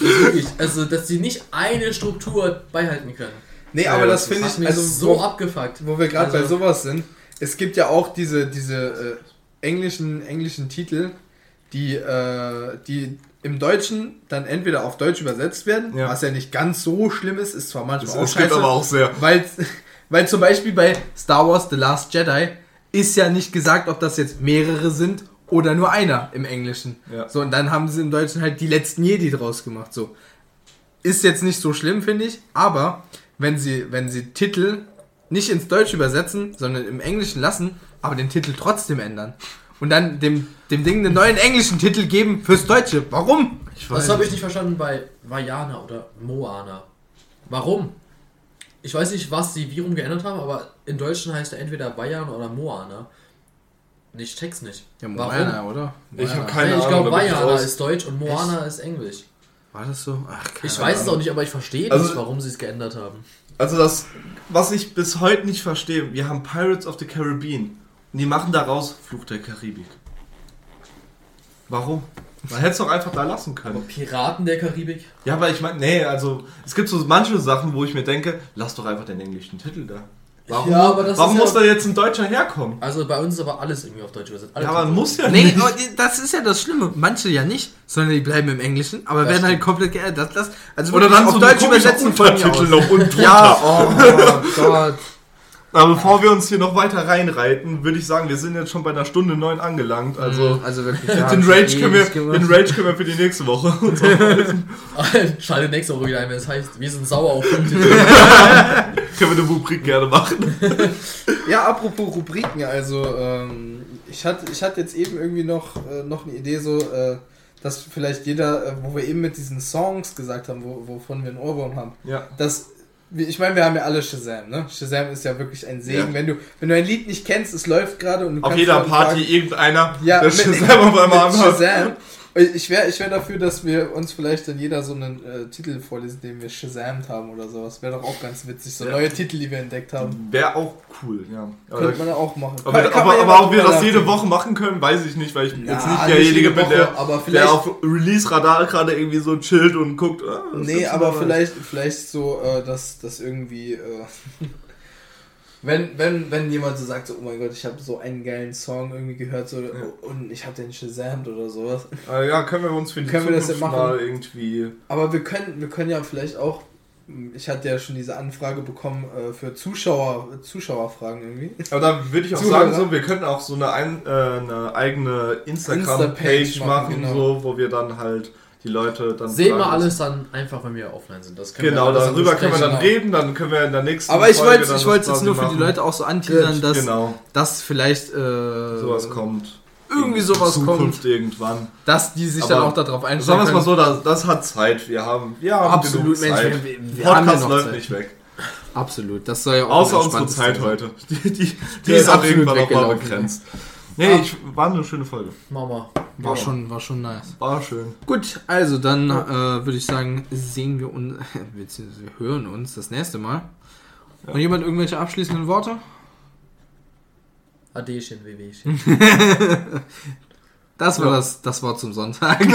Wirklich, also, dass sie nicht eine Struktur beihalten können. Nee, Ja, aber das das finde ich, also so wo, abgefuckt. wo wir gerade Also- bei sowas sind, es gibt ja auch diese, diese äh, englischen, englischen Titel, die, äh, die im Deutschen dann entweder auf Deutsch übersetzt werden, Ja. was ja nicht ganz so schlimm ist, ist zwar manchmal Das, auch scheiße, aber auch sehr. weil, (laughs) weil zum Beispiel bei Star Wars The Last Jedi ist ja nicht gesagt, ob das jetzt mehrere sind oder nur einer im Englischen. Ja. So, und dann haben sie im Deutschen halt die letzten Jedi draus gemacht. So. Ist jetzt nicht so schlimm, finde ich, aber wenn sie, wenn sie Titel nicht ins Deutsche übersetzen, sondern im Englischen lassen, aber den Titel trotzdem ändern. Und dann dem, dem Ding einen neuen englischen Titel geben fürs Deutsche. Warum? Ich Das habe ich nicht verstanden bei Vajana oder Moana. Warum? Ich weiß nicht, was die wie rum geändert haben, aber in Deutschen heißt er entweder Bayern oder Moana. Ich check's nicht. Ja, Warum? Moana, oder? Ich Moana. keine ich Ahnung, glaube, da bin ich Bayana raus. ist Deutsch und Moana ist Englisch. War das so? Ach, keine Ich weiß es Ahnung. auch nicht, aber ich verstehe Also- nicht, warum sie es geändert haben. Also das, was ich bis heute nicht verstehe, wir haben Pirates of the Caribbean und die machen daraus Fluch der Karibik. Warum? Man hätte es doch einfach da lassen Aber können. Piraten der Karibik? Ja, aber ich meine, nee, also es gibt so manche Sachen, wo ich mir denke, lass doch einfach den englischen Titel da. Warum, Ja, aber das warum ist muss ja- da jetzt ein Deutscher herkommen? Also bei uns ist aber alles irgendwie auf Deutsch übersetzt. Alle Ja, man Titel. muss ja Nee, nicht. aber die- das ist ja das Schlimme. Manche ja nicht, sondern die bleiben im Englischen, aber Das werden halt stimmt. komplett geändert. Das, das, also Oder dann auf so Deutsch übersetzen von mir aus. noch und. Ja, oh, (laughs) Gott. Aber bevor wir uns hier noch weiter reinreiten, würde ich sagen, wir sind jetzt schon bei einer Stunde neun angelangt. Also also wirklich. den, Rage können wir, den Rage können wir für die nächste Woche uns aufhalten. Schalte nächste Woche wieder ein, wenn es heißt, wir sind sauer auf Filmtitel. (laughs) können wir eine Rubrik gerne machen. (laughs) Ja, apropos Rubriken, also ähm, ich hatte ich hatte jetzt eben irgendwie noch, äh, noch eine Idee, so, äh, dass vielleicht jeder, äh, wo wir eben mit diesen Songs gesagt haben, wo, wovon wir einen Ohrwurm haben, Ja. dass ich meine, wir haben ja alle Shazam, ne? Shazam ist ja wirklich ein Segen. Ja. Wenn du wenn du ein Lied nicht kennst, es läuft gerade und du Auf kannst jeder Party sagen, irgendeiner, ja, der Shazam auf einmal anhat. Shazam. Ich wäre ich wär dafür, dass wir uns vielleicht dann jeder so einen äh, Titel vorlesen, den wir Shazamt haben oder sowas. Wäre doch auch ganz witzig. So Ja. neue Titel, die wir entdeckt haben. Wäre auch cool, ja. Aber, Könnte man ja auch machen. aber, Kann- kann aber, aber ob wir das jede. Woche machen können, weiß ich nicht, weil ich Ja, jetzt nicht derjenige bin, Woche, der, aber der auf Release-Radar gerade irgendwie so chillt und guckt. ah, Nee, aber vielleicht, vielleicht so, äh, dass das irgendwie. Äh, (laughs) wenn, wenn, wenn jemand so sagt, so, oh mein Gott, ich habe so einen geilen Song irgendwie gehört so, und ich habe den Shazamt oder sowas. (laughs) Ah, ja, können wir uns für die Können wir das denn machen? mal irgendwie. Aber wir können, wir können ja vielleicht auch. Ich hatte ja schon diese Anfrage bekommen äh, für Zuschauer, Zuschauerfragen irgendwie. Aber da würde ich auch Zuhörer. sagen, so, wir könnten auch so eine, ein, äh, eine eigene Instagram-Page machen, machen, genau. so, wo wir dann halt die Leute dann. Sehen wir alles dann einfach, wenn wir offline sind. Das können Genau, darüber dann können wir dann reden, dann können wir in der nächsten Aber ich wollte dann ich wollte das jetzt nur für die. Leute auch so anteasern, dass, Genau, dass vielleicht äh, sowas kommt. irgendwie In sowas Zukunft kommt, irgendwann. dass die sich dann Aber auch darauf einstellen Sagen wir es mal so, das, das hat Zeit. Wir haben, wir haben Absolut, genug Mensch, Zeit. wir- wir- wir Podcast läuft Zeit. nicht weg. Absolut, das soll ja auch Außer unsere Zeit heute. (laughs) Die, die, die Der ist ist auch irgendwann noch mal weggelaufen. begrenzt. Nee, ich, war eine schöne Folge. Mama. War Ja. schon, war schon nice. War schön. Gut, also dann äh, würde ich sagen, sehen wir uns, (laughs) beziehungsweise wir hören uns das nächste Mal. Und jemand irgendwelche abschließenden Worte? Adeschen, Wehwehchen. (laughs) Das war Ja. das, das Wort zum Sonntag. (laughs)